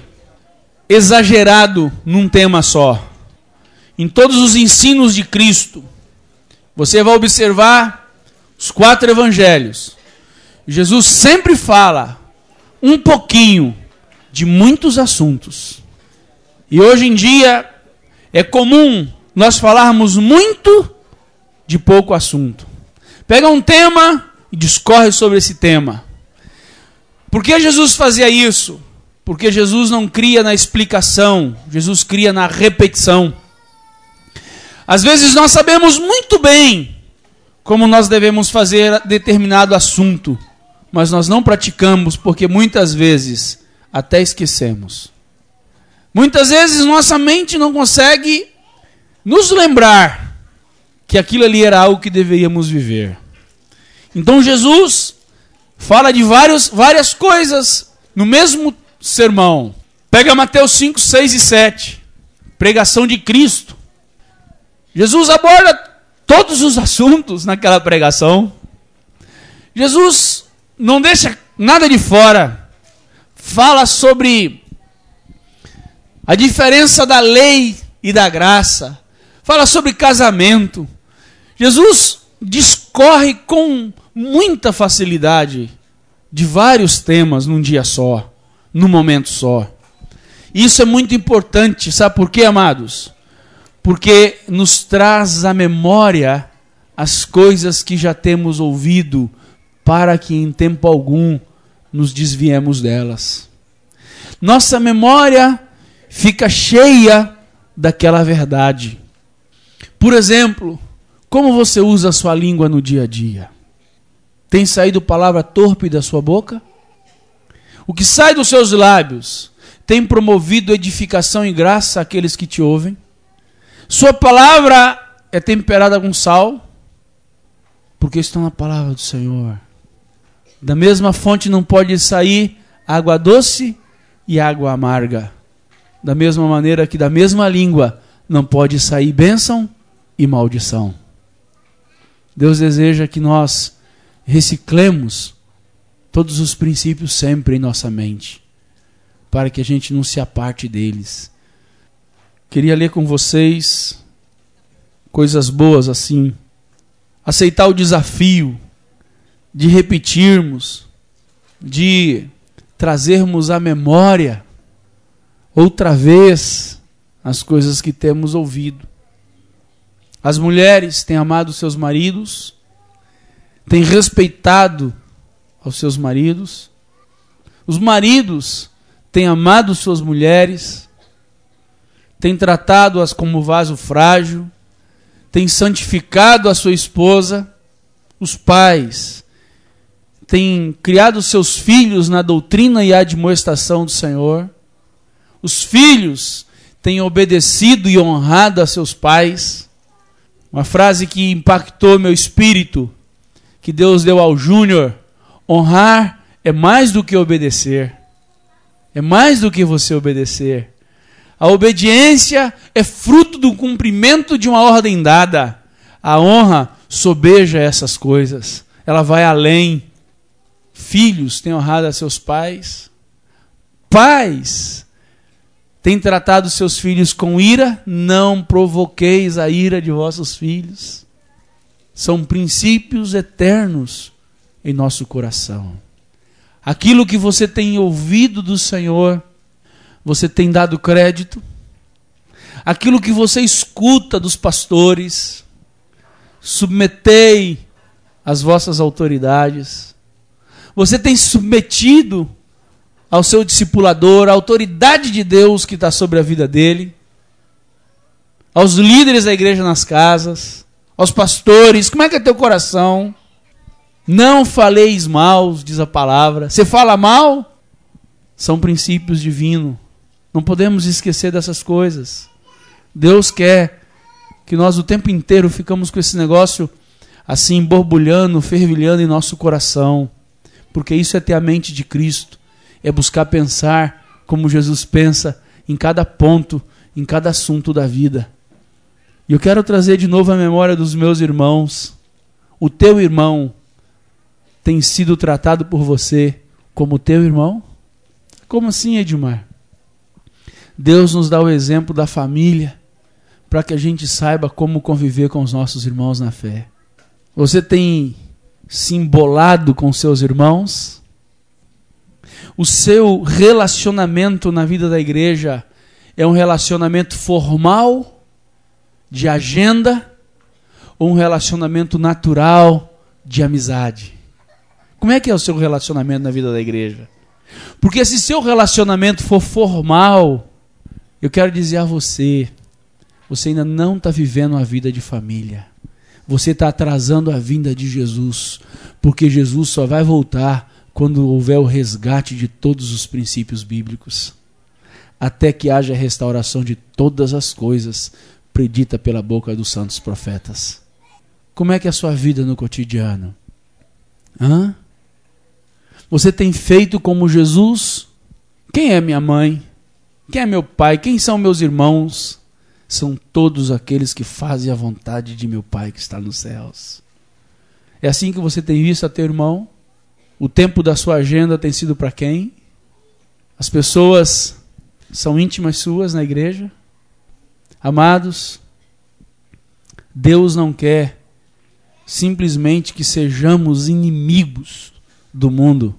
[SPEAKER 2] exagerado num tema só. Em todos os ensinos de Cristo, você vai observar os quatro evangelhos. Jesus sempre fala um pouquinho de muitos assuntos. E hoje em dia é comum nós falarmos muito de pouco assunto. Pega um tema e discorre sobre esse tema. Por que Jesus fazia isso? Porque Jesus não cria na explicação, Jesus cria na repetição. Às vezes nós sabemos muito bem como nós devemos fazer determinado assunto, mas nós não praticamos porque muitas vezes até esquecemos. Muitas vezes nossa mente não consegue nos lembrar que aquilo ali era algo que deveríamos viver. Então Jesus fala de vários, várias coisas no mesmo sermão. Pega Mateus 5, 6 e 7. Pregação de Cristo. Jesus aborda todos os *laughs* assuntos naquela pregação. Jesus não deixa nada de fora. Fala sobre a diferença da lei e da graça. Fala sobre casamento. Jesus discorre com muita facilidade de vários temas num dia só, num momento só. Isso é muito importante, sabe por quê, amados? Porque nos traz à memória as coisas que já temos ouvido, para que em tempo algum nos desviemos delas. Nossa memória fica cheia daquela verdade. Por exemplo, como você usa a sua língua no dia a dia? Tem saído palavra torpe da sua boca? O que sai dos seus lábios tem promovido edificação e graça àqueles que te ouvem? Sua palavra é temperada com sal? Porque estão na palavra do Senhor. Da mesma fonte não pode sair água doce e água amarga. Da mesma maneira que da mesma língua não pode sair bênção e maldição. Deus deseja que nós reciclemos todos os princípios sempre em nossa mente, para que a gente não se aparte deles. Queria ler com vocês coisas boas assim. Aceitar o desafio de repetirmos, de trazermos à memória outra vez as coisas que temos ouvido. As mulheres têm amado seus maridos, têm respeitado aos seus maridos. Os maridos têm amado suas mulheres, têm tratado-as como vaso frágil, têm santificado a sua esposa. Os pais têm criado seus filhos na doutrina e admoestação do Senhor. Os filhos têm obedecido e honrado a seus pais. Uma frase que impactou meu espírito, que Deus deu ao Júnior: honrar é mais do que obedecer. É mais do que você obedecer. A obediência é fruto do cumprimento de uma ordem dada. A honra sobeja essas coisas. Ela vai além. Filhos têm honrado a seus pais. Pais têm tratado seus filhos com ira. Não provoqueis a ira de vossos filhos. São princípios eternos em nosso coração. Aquilo que você tem ouvido do Senhor, você tem dado crédito. Aquilo que você escuta dos pastores, submetei às vossas autoridades. Você tem submetido ao seu discipulador, à autoridade de Deus que está sobre a vida dele, aos líderes da igreja nas casas, aos pastores. Como é que é teu coração? Não faleis mal, diz a palavra. Você fala mal? São princípios divinos. Não podemos esquecer dessas coisas. Deus quer que nós o tempo inteiro ficamos com esse negócio assim borbulhando, fervilhando em nosso coração porque isso é ter a mente de Cristo, é buscar pensar como Jesus pensa em cada ponto, em cada assunto da vida. E eu quero trazer de novo a memória dos meus irmãos. O teu irmão tem sido tratado por você como teu irmão? Como assim, Edmar? Deus nos dá o exemplo da família para que a gente saiba como conviver com os nossos irmãos na fé. Você tem simbolado com seus irmãos? O seu relacionamento na vida da igreja é um relacionamento formal, de agenda, ou um relacionamento natural, de amizade? Como é que é o seu relacionamento na vida da igreja? Porque se seu relacionamento for formal, eu quero dizer a você, você ainda não está vivendo a vida de família você está atrasando a vinda de Jesus, porque Jesus só vai voltar quando houver o resgate de todos os princípios bíblicos, até que haja restauração de todas as coisas predita pela boca dos santos profetas. Como é que é a sua vida no cotidiano? Hã? Você tem feito como Jesus? Quem é minha mãe? Quem é meu pai? Quem são meus irmãos? são todos aqueles que fazem a vontade de meu Pai que está nos céus. É assim que você tem visto a teu irmão? O tempo da sua agenda tem sido para quem? As pessoas são íntimas suas na igreja? Amados, Deus não quer simplesmente que sejamos inimigos do mundo,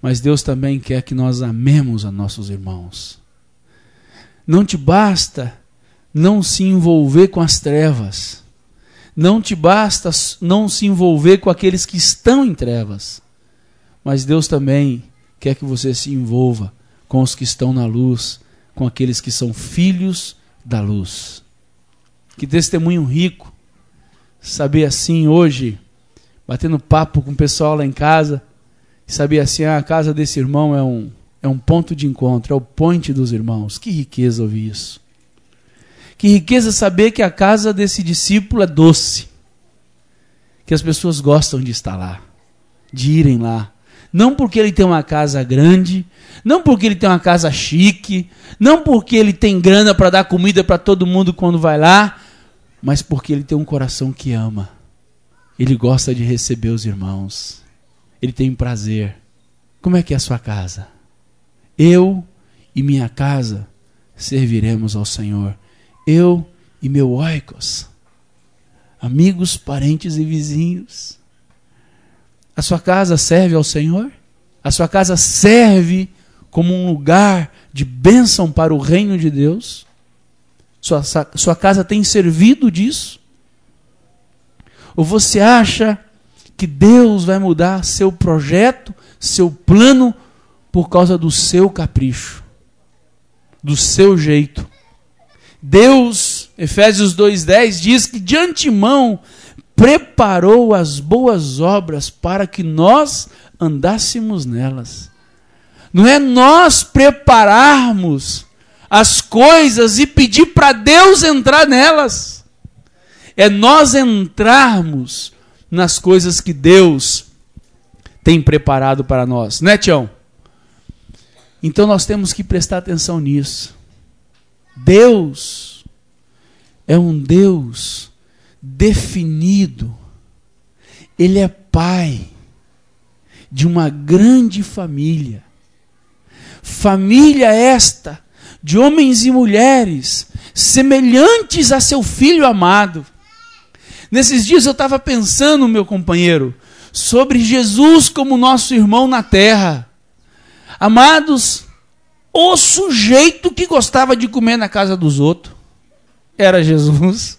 [SPEAKER 2] mas Deus também quer que nós amemos a nossos irmãos. Não te basta não se envolver com as trevas. Não te basta não se envolver com aqueles que estão em trevas. Mas Deus também quer que você se envolva com os que estão na luz, com aqueles que são filhos da luz. Que testemunho rico saber assim hoje, batendo papo com o pessoal lá em casa, saber assim, ah, a casa desse irmão é um, é um ponto de encontro, é o ponte dos irmãos. Que riqueza ouvir isso. Que riqueza saber que a casa desse discípulo é doce. Que as pessoas gostam de estar lá, de irem lá. Não porque ele tem uma casa grande, não porque ele tem uma casa chique, não porque ele tem grana para dar comida para todo mundo quando vai lá, mas porque ele tem um coração que ama. Ele gosta de receber os irmãos. Ele tem prazer. Como é que é a sua casa? Eu e minha casa serviremos ao Senhor eu e meu oikos, amigos, parentes e vizinhos. A sua casa serve ao Senhor? A sua casa serve como um lugar de bênção para o reino de Deus? Sua, sua casa tem servido disso? Ou você acha que Deus vai mudar seu projeto, seu plano, por causa do seu capricho, do seu jeito? Deus, Efésios 2,10 diz que de antemão preparou as boas obras para que nós andássemos nelas. Não é nós prepararmos as coisas e pedir para Deus entrar nelas. É nós entrarmos nas coisas que Deus tem preparado para nós, né, Tião? Então nós temos que prestar atenção nisso. Deus é um Deus definido. Ele é pai de uma grande família. Família esta de homens e mulheres semelhantes a seu filho amado. Nesses dias eu estava pensando, meu companheiro, sobre Jesus como nosso irmão na terra. Amados, o sujeito que gostava de comer na casa dos outros era Jesus.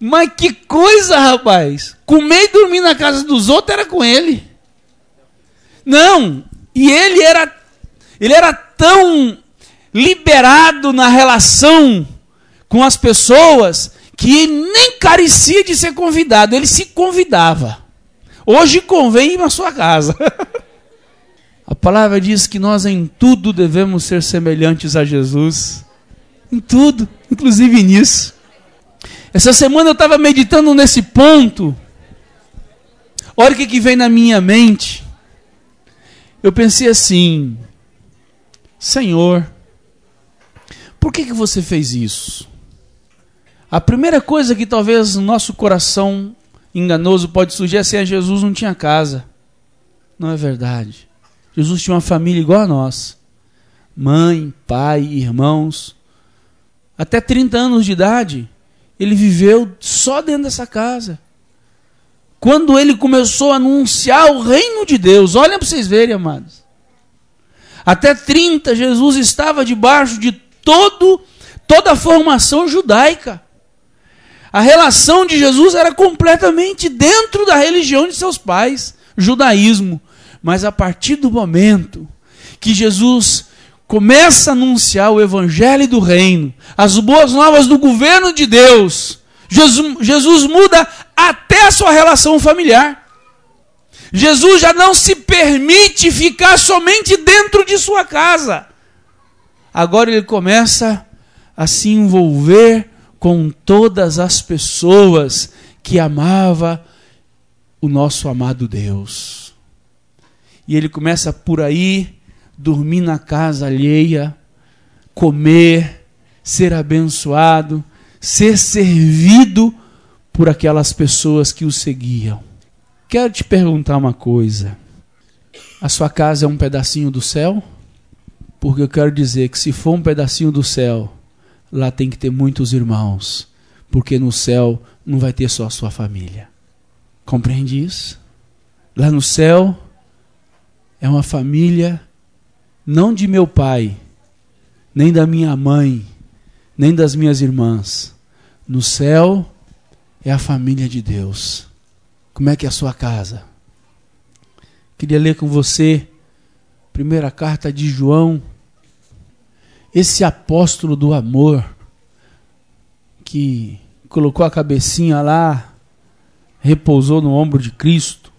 [SPEAKER 2] Mas que coisa, rapaz! Comer e dormir na casa dos outros era com ele. Não, e ele era ele era tão liberado na relação com as pessoas que nem carecia de ser convidado, ele se convidava. Hoje convém ir na sua casa. *laughs* A palavra diz que nós em tudo devemos ser semelhantes a Jesus. Em tudo, inclusive nisso. Essa semana eu estava meditando nesse ponto. Olha o que, que vem na minha mente. Eu pensei assim: Senhor, por que, que você fez isso? A primeira coisa que talvez no nosso coração enganoso pode surgir é assim: Jesus não tinha casa. Não é verdade. Jesus tinha uma família igual a nós: mãe, pai, irmãos. Até 30 anos de idade, ele viveu só dentro dessa casa. Quando ele começou a anunciar o reino de Deus, olha para vocês verem, amados. Até 30, Jesus estava debaixo de todo, toda a formação judaica. A relação de Jesus era completamente dentro da religião de seus pais, judaísmo. Mas a partir do momento que Jesus começa a anunciar o evangelho do reino, as boas novas do governo de Deus, Jesus, Jesus muda até a sua relação familiar. Jesus já não se permite ficar somente dentro de sua casa. Agora ele começa a se envolver com todas as pessoas que amava o nosso amado Deus. E ele começa por aí dormir na casa alheia, comer, ser abençoado, ser servido por aquelas pessoas que o seguiam. Quero te perguntar uma coisa. A sua casa é um pedacinho do céu? Porque eu quero dizer que se for um pedacinho do céu, lá tem que ter muitos irmãos, porque no céu não vai ter só a sua família. Compreende isso? Lá no céu é uma família não de meu pai, nem da minha mãe, nem das minhas irmãs. No céu é a família de Deus. Como é que é a sua casa? Queria ler com você primeira carta de João, esse apóstolo do amor que colocou a cabecinha lá, repousou no ombro de Cristo.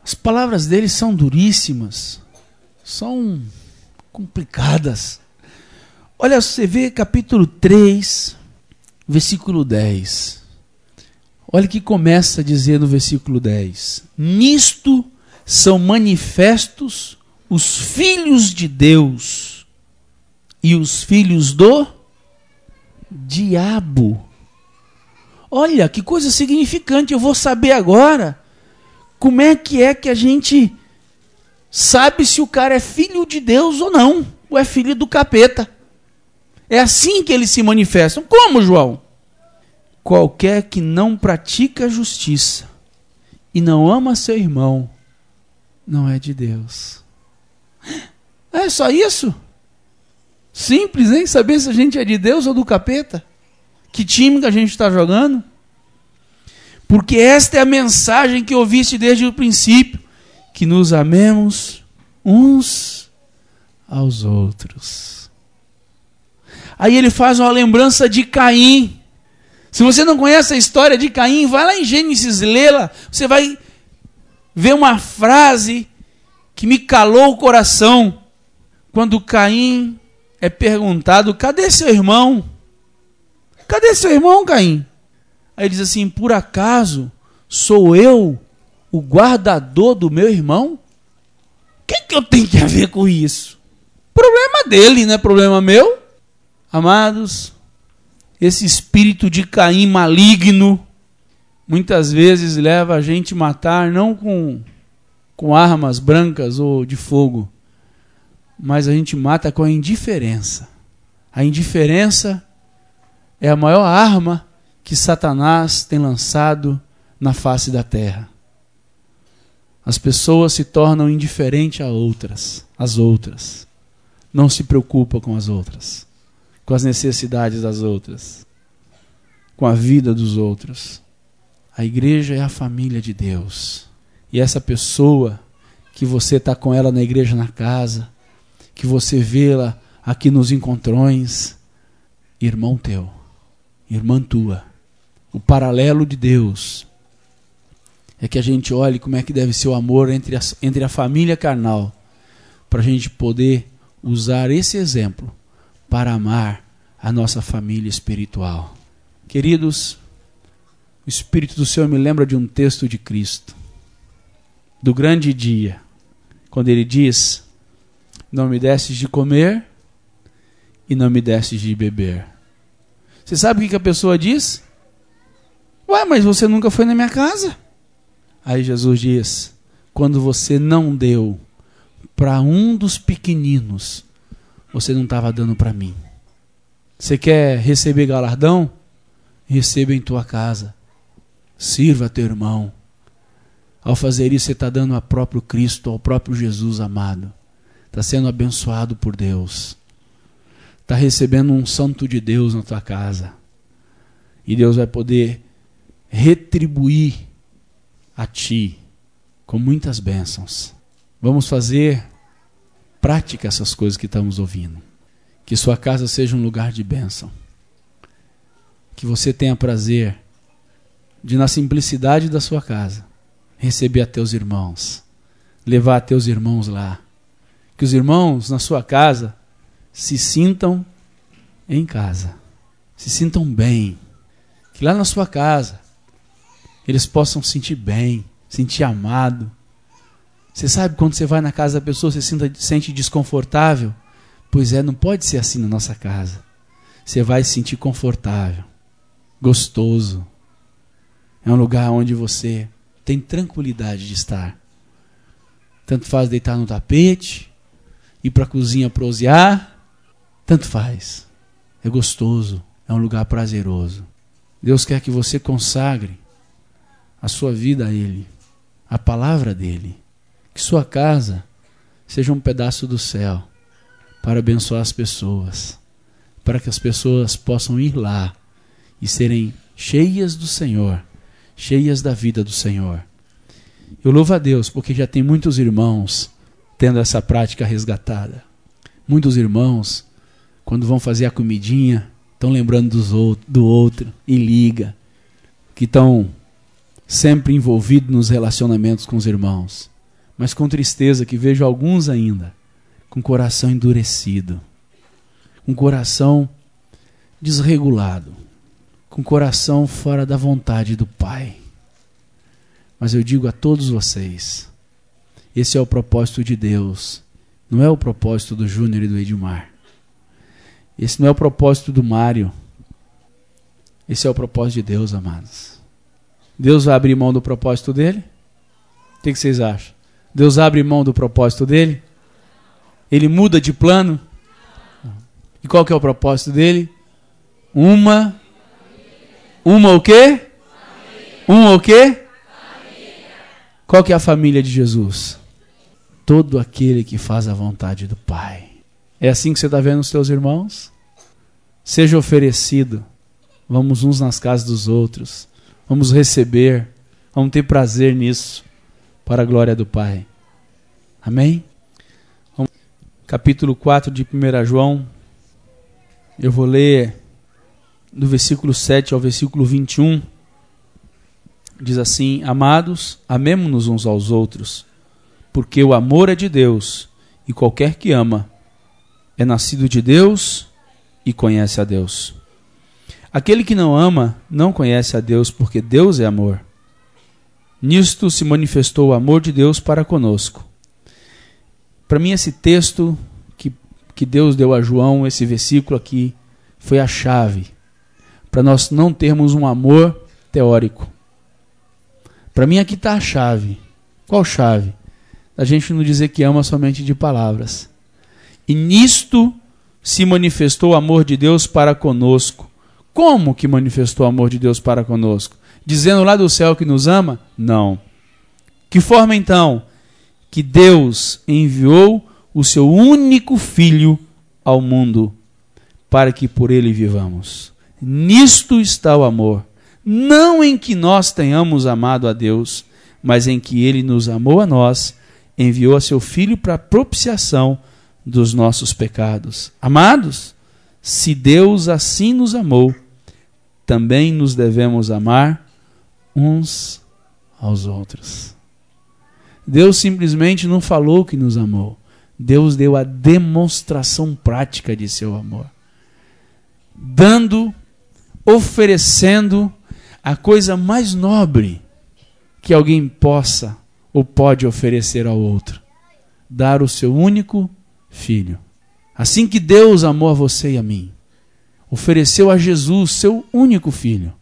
[SPEAKER 2] As palavras dele são duríssimas são complicadas. Olha, você vê capítulo 3, versículo 10. Olha que começa a dizer no versículo 10: Nisto são manifestos os filhos de Deus e os filhos do diabo. Olha que coisa significante, eu vou saber agora como é que é que a gente sabe se o cara é filho de Deus ou não, ou é filho do capeta. É assim que eles se manifestam. Como, João? Qualquer que não pratica justiça e não ama seu irmão, não é de Deus. *gasps* É só isso? Simples, hein? Saber se a gente é de Deus ou do capeta. Que time que a gente está jogando. Porque esta é a mensagem que ouviste desde o princípio: que nos amemos uns aos outros. Aí ele faz uma lembrança de Caim. Se você não conhece a história de Caim, vai lá em Gênesis, lê-la. Você vai ver uma frase que me calou o coração. Quando Caim é perguntado: cadê seu irmão? Cadê seu irmão, Caim? Aí ele diz assim: por acaso sou eu o guardador do meu irmão? O que, que eu tenho que a ver com isso? Problema dele, não é problema meu. Amados, esse espírito de Caim maligno muitas vezes leva a gente a matar não com, com armas brancas ou de fogo, mas a gente mata com a indiferença. A indiferença é a maior arma que Satanás tem lançado na face da terra. As pessoas se tornam indiferentes a outras, às outras. Não se preocupa com as outras, com as necessidades das outras, com a vida dos outros. A igreja é a família de Deus. E essa pessoa que você está com ela na igreja na casa, que você vê-la aqui nos encontrões, irmão teu, irmã tua. O paralelo de Deus é que a gente olhe como é que deve ser o amor entre a, entre a família carnal, para a gente poder usar esse exemplo para amar a nossa família espiritual. Queridos, o Espírito do Senhor me lembra de um texto de Cristo, do grande dia, quando ele diz: Não me desses de comer e não me desses de beber. Você sabe o que a pessoa diz? Ué, mas você nunca foi na minha casa? Aí Jesus diz: Quando você não deu para um dos pequeninos, você não estava dando para mim. Você quer receber galardão? Receba em tua casa. Sirva teu irmão. Ao fazer isso, você está dando ao próprio Cristo, ao próprio Jesus amado. Está sendo abençoado por Deus. Está recebendo um santo de Deus na tua casa. E Deus vai poder retribuir a ti com muitas bênçãos. Vamos fazer prática essas coisas que estamos ouvindo. Que sua casa seja um lugar de bênção. Que você tenha prazer de na simplicidade da sua casa receber a teus irmãos, levar a teus irmãos lá. Que os irmãos na sua casa se sintam em casa, se sintam bem. Que lá na sua casa eles possam sentir bem, sentir amado. Você sabe quando você vai na casa da pessoa, você se sente desconfortável? Pois é, não pode ser assim na nossa casa. Você vai se sentir confortável, gostoso, é um lugar onde você tem tranquilidade de estar. Tanto faz deitar no tapete, ir para a cozinha prosear, tanto faz. É gostoso, é um lugar prazeroso. Deus quer que você consagre a sua vida a Ele, a palavra dEle. Que sua casa seja um pedaço do céu para abençoar as pessoas, para que as pessoas possam ir lá e serem cheias do Senhor cheias da vida do Senhor. Eu louvo a Deus porque já tem muitos irmãos tendo essa prática resgatada. Muitos irmãos, quando vão fazer a comidinha, estão lembrando dos outro, do outro e liga, que estão sempre envolvidos nos relacionamentos com os irmãos. Mas com tristeza que vejo alguns ainda com coração endurecido, com coração desregulado com coração fora da vontade do Pai. Mas eu digo a todos vocês: esse é o propósito de Deus, não é o propósito do Júnior e do Edmar. Esse não é o propósito do Mário. Esse é o propósito de Deus, amados. Deus vai abrir mão do propósito dele? O que, vocês acham? Deus abre mão do propósito dele? Ele muda de plano? E qual que é o propósito dele? Uma uma o quê? Uma o quê? Qual que é a família de Jesus? Todo aquele que faz a vontade do Pai. É assim que você está vendo os teus irmãos? Seja oferecido. Vamos uns nas casas dos outros. Vamos receber. Vamos ter prazer nisso. Para a glória do Pai. Amém? Capítulo 4 de 1 João. Eu vou ler do versículo 7 ao versículo 21. Diz assim: Amados, amemo-nos uns aos outros, porque o amor é de Deus, e qualquer que ama é nascido de Deus e conhece a Deus. Aquele que não ama não conhece a Deus, porque Deus é amor. Nisto se manifestou o amor de Deus para conosco. Para mim, esse texto que, que Deus deu a João, esse versículo aqui, foi a chave para nós não termos um amor teórico. Para mim, aqui está a chave. Qual chave? A gente não dizer que ama somente de palavras. E nisto se manifestou o amor de Deus para conosco. Como que manifestou o amor de Deus para conosco? Dizendo lá do céu que nos ama? Não. Que forma então? Que Deus enviou o seu único filho ao mundo para que por ele vivamos. Nisto está o amor. Não em que nós tenhamos amado a Deus, mas em que ele nos amou a nós, enviou a seu filho para propiciação dos nossos pecados. Amados, se Deus assim nos amou, também nos devemos amar uns aos outros. Deus simplesmente não falou que nos amou. Deus deu a demonstração prática de seu amor. Dando, oferecendo a coisa mais nobre que alguém possa ou pode oferecer ao outro: dar o seu único filho. Assim que Deus amou a você e a mim, ofereceu a Jesus seu único filho.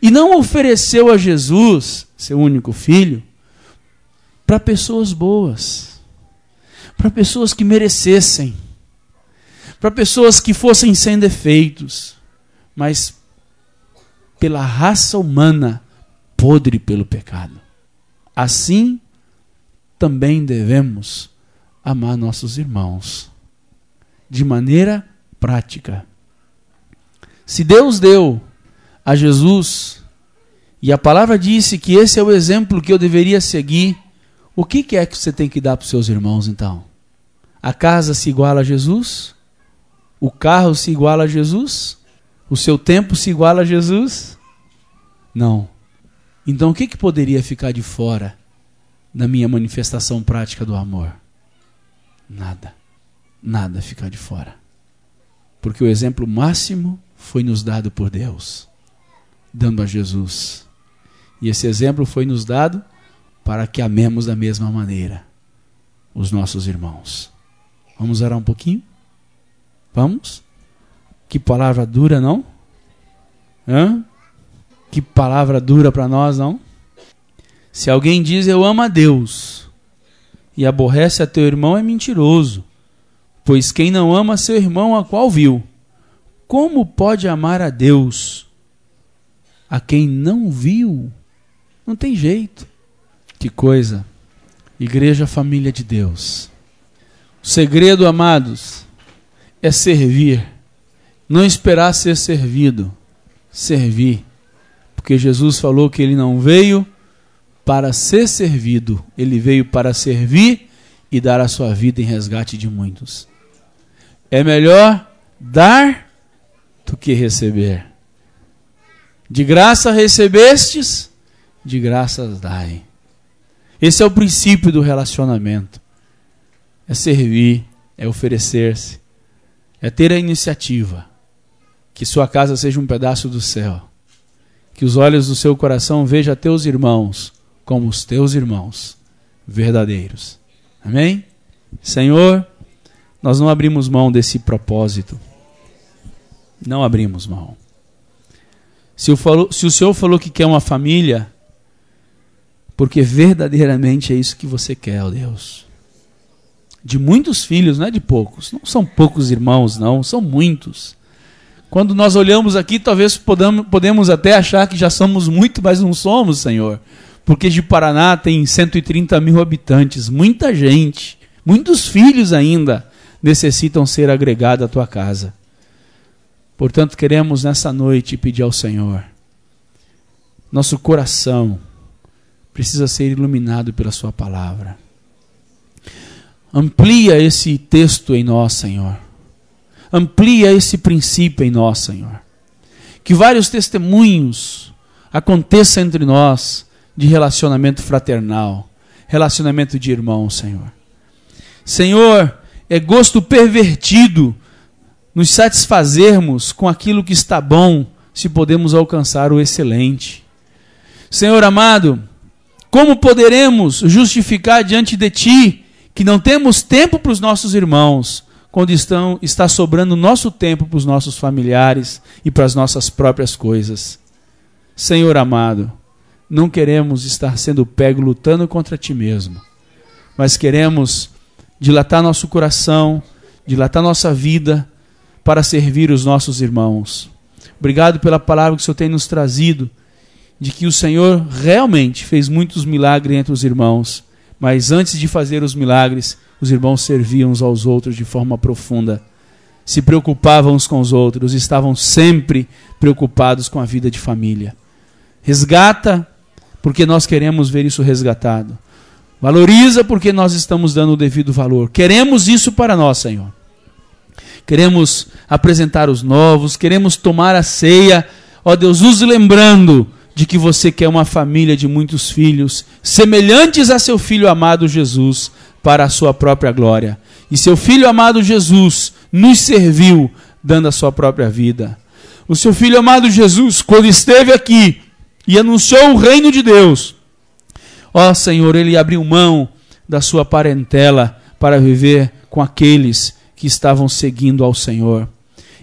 [SPEAKER 2] E não ofereceu a Jesus, seu único filho, para pessoas boas, para pessoas que merecessem, para pessoas que fossem sem defeitos, mas pela raça humana podre pelo pecado. Assim também devemos amar nossos irmãos de maneira prática. Se Deus deu a Jesus e a palavra disse que esse é o exemplo que eu deveria seguir, o que, é que você tem que dar para os seus irmãos então? A casa se iguala a Jesus? O carro se iguala a Jesus? O seu tempo se iguala a Jesus? Não. Então o que, que poderia ficar de fora da minha manifestação prática do amor? Nada. Nada ficar de fora. Porque o exemplo máximo foi nos dado por Deus, dando a Jesus. E esse exemplo foi nos dado para que amemos da mesma maneira os nossos irmãos. Vamos orar um pouquinho? Vamos? Que palavra dura, não? Hã? Que palavra dura para nós, não? Se alguém diz eu amo a Deus e aborrece a teu irmão, é mentiroso. Pois quem não ama seu irmão, a qual viu, como pode amar a Deus a quem não viu? Não tem jeito. Que coisa. Igreja, família de Deus. O segredo, amados, é servir. Não esperar ser servido. Servir. Porque Jesus falou que ele não veio para ser servido, ele veio para servir e dar a sua vida em resgate de muitos. É melhor dar do que receber. De graça recebestes, de graças dai. Esse é o princípio do relacionamento. É servir, é oferecer-se, é ter a iniciativa. Que sua casa seja um pedaço do céu. Que os olhos do seu coração vejam teus irmãos como os teus irmãos verdadeiros. Amém? Senhor, nós não abrimos mão desse propósito. Não abrimos mão. Se o, falou, se o Senhor falou que quer uma família, porque verdadeiramente é isso que você quer, ó Deus. De muitos filhos, não é de poucos. Não são poucos irmãos, não, são muitos. Quando nós olhamos aqui, talvez podamos, podemos até achar que já somos muito, mas não somos, Senhor porque de Paraná tem 130 mil habitantes, muita gente, muitos filhos ainda necessitam ser agregados à tua casa. Portanto, queremos nessa noite pedir ao Senhor, nosso coração precisa ser iluminado pela Sua palavra. Amplia esse texto em nós, Senhor. Amplia esse princípio em nós, Senhor. Que vários testemunhos aconteçam entre nós de relacionamento fraternal, relacionamento de irmão, Senhor. Senhor, é gosto pervertido nos satisfazermos com aquilo que está bom, se podemos alcançar o excelente. Senhor amado, como poderemos justificar diante de Ti que não temos tempo para os nossos irmãos, quando estão, está sobrando nosso tempo para os nossos familiares e para as nossas próprias coisas? Senhor amado, não queremos estar sendo pego lutando contra Ti mesmo, mas queremos dilatar nosso coração, dilatar nossa vida para servir os nossos irmãos. Obrigado pela palavra que o Senhor tem nos trazido, de que o Senhor realmente fez muitos milagres entre os irmãos, mas antes de fazer os milagres, os irmãos serviam uns aos outros de forma profunda, se preocupavam uns com os outros, estavam sempre preocupados com a vida de família. Resgata, porque nós queremos ver isso resgatado. Valoriza, porque nós estamos dando o devido valor. Queremos isso para nós, Senhor queremos apresentar os novos, queremos tomar a ceia. Ó Deus, nos lembrando de que você quer uma família de muitos filhos, semelhantes a seu filho amado Jesus, para a sua própria glória. E seu filho amado Jesus nos serviu, dando a sua própria vida. O seu filho amado Jesus, quando esteve aqui e anunciou o reino de Deus, ó Senhor, ele abriu mão da sua parentela para viver com aqueles que estavam seguindo ao Senhor.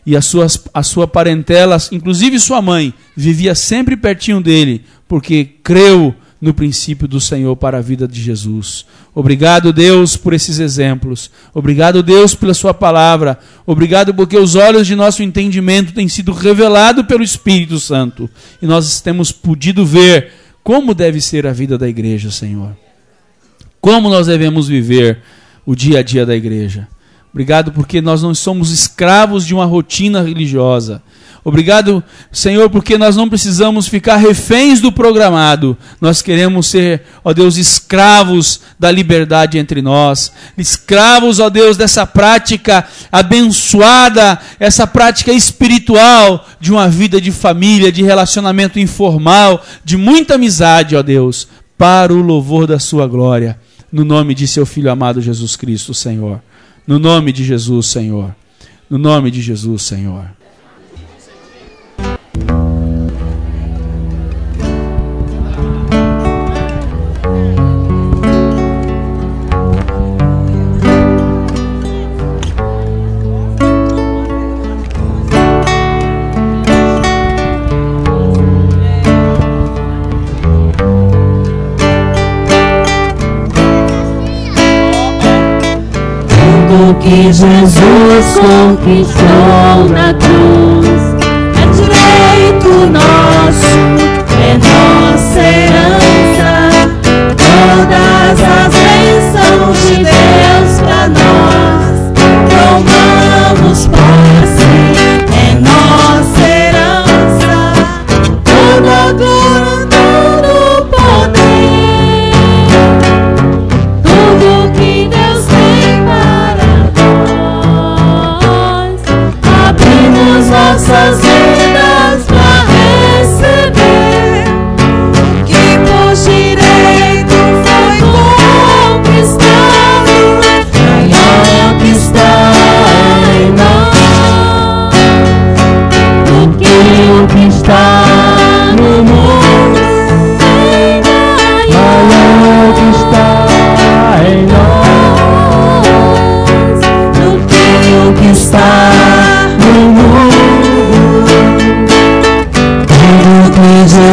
[SPEAKER 2] E a, suas, a sua parentela, inclusive sua mãe, vivia sempre pertinho dele, porque creu no princípio do Senhor para a vida de Jesus. Obrigado, Deus, por esses exemplos. Obrigado, Deus, pela Sua palavra. Obrigado porque os olhos de nosso entendimento têm sido revelados pelo Espírito Santo e nós temos podido ver como deve ser a vida da igreja, Senhor. Como nós devemos viver o dia a dia da igreja. Obrigado porque nós não somos escravos de uma rotina religiosa. Obrigado, Senhor, porque nós não precisamos ficar reféns do programado. Nós queremos ser, ó Deus, escravos da liberdade entre nós. Escravos, ó Deus, dessa prática abençoada, essa prática espiritual de uma vida de família, de relacionamento informal, de muita amizade, ó Deus, para o louvor da Sua glória. No nome de Seu Filho amado Jesus Cristo, Senhor. No nome de Jesus, Senhor. No nome de Jesus, Senhor.
[SPEAKER 4] Que Jesus conquistou na cruz. É direito nosso, é nossa herança. Todas as bênçãos de Deus para nós. Tomamos posse,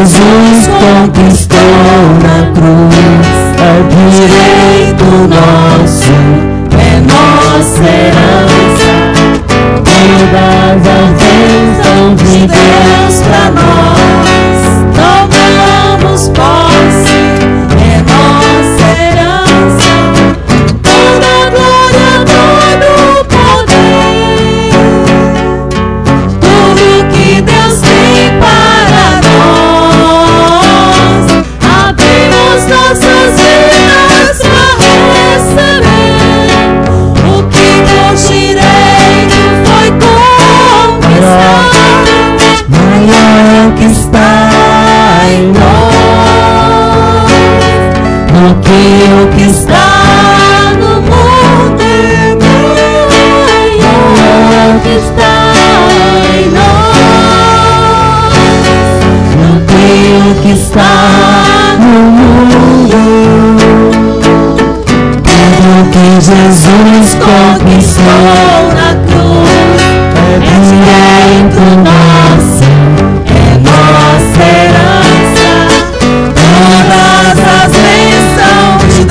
[SPEAKER 4] Jesus conquistou na cruz é direito nosso, é nossa herança. Todas as bênçãos de Deus para nós, o que está no mundo O que está em nós, no o que está no mundo, O que Jesus conquistou na cruz é direito nós.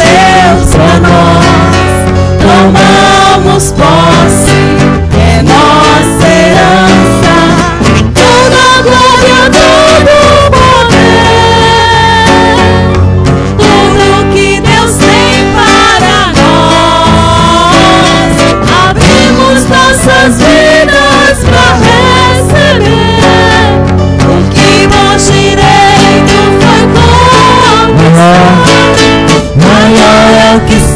[SPEAKER 4] Deus pra nós. Tomamos posse, é nossa herança. Toda glória, todo poder. Tudo que Deus tem para nós. Abrimos nossas vidas para receber. O que vos direito foi conquistado. que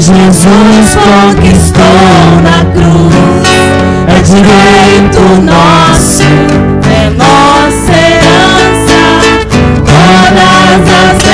[SPEAKER 4] Jesus conquistou na cruz. É direito nosso, é nossa herança. Todas as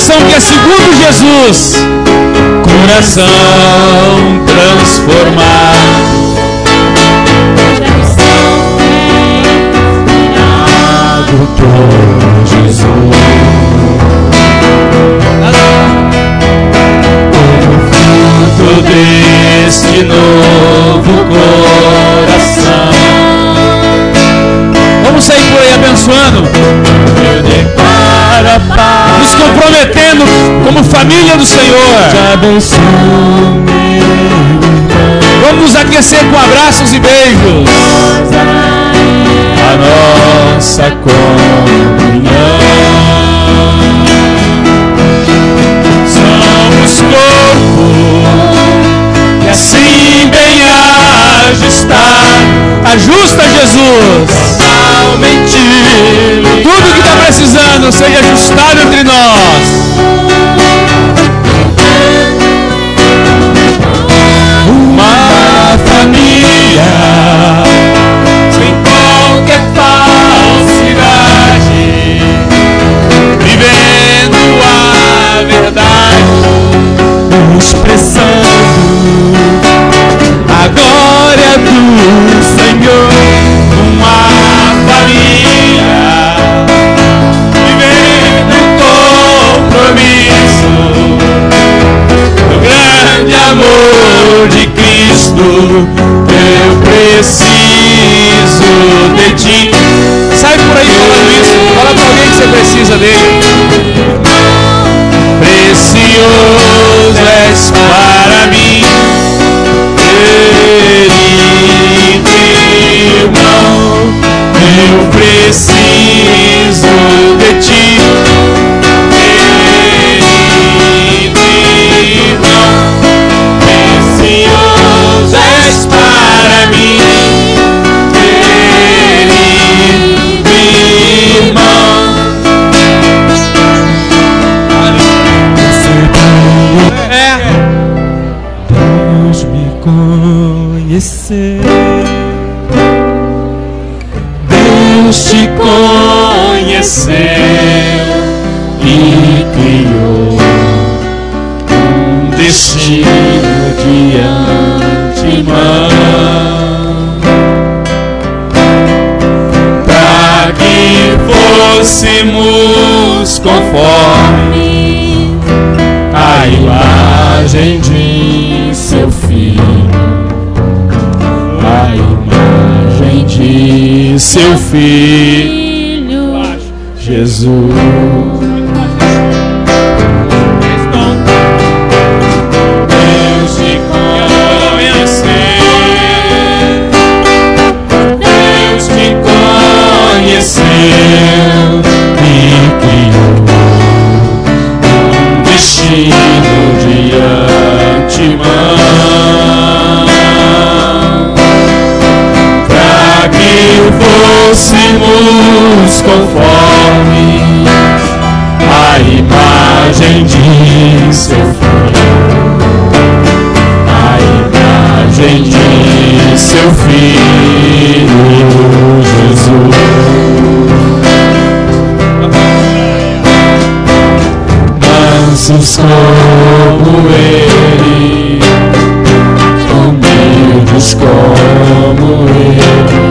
[SPEAKER 2] coração que é segundo Jesus. Coração transformado. por Jesus. Fruto deste novo coração. Vamos sair por aí abençoando. Eu declaro a paz. Nos comprometendo como família do Senhor. Vamos nos aquecer com abraços e beijos. A nossa comunhão. Somos corpo e assim bem ajustar. Ajusta Jesus. Tudo que está precisando seja ajustado entre nós. Uma família sem qualquer falsidade, vivendo a verdade, expressando Eu preciso de ti. Sai por aí falando isso. Fala pra alguém que você precisa dele. Precioso és para mim, querido irmão. Eu preciso seu filho Jesus. Fôssemos conforme a imagem de seu filho, a imagem de seu filho Jesus. Mansos como ele, humildes como ele.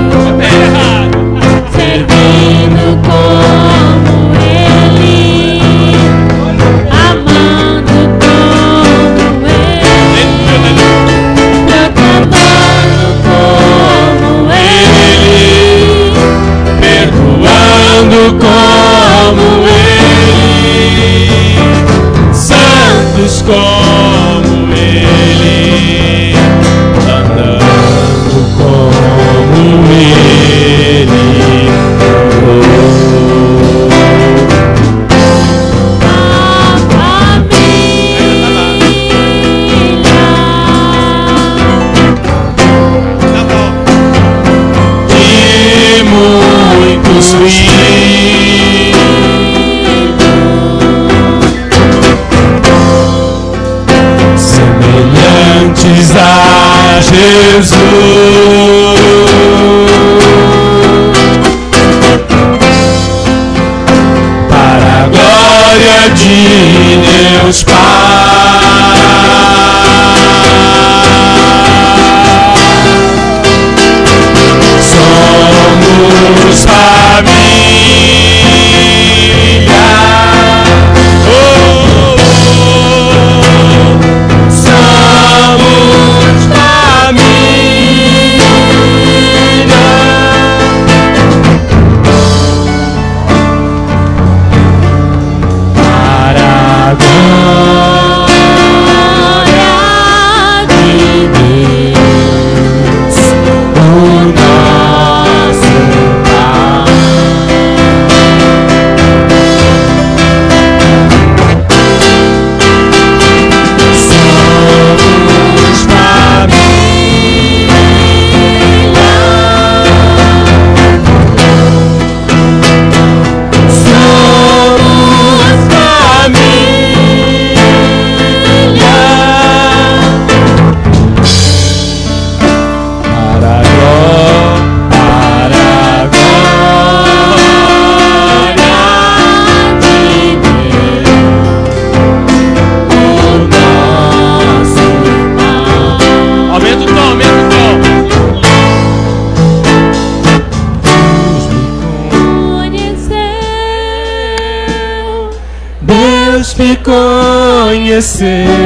[SPEAKER 4] Jesus. Conheceu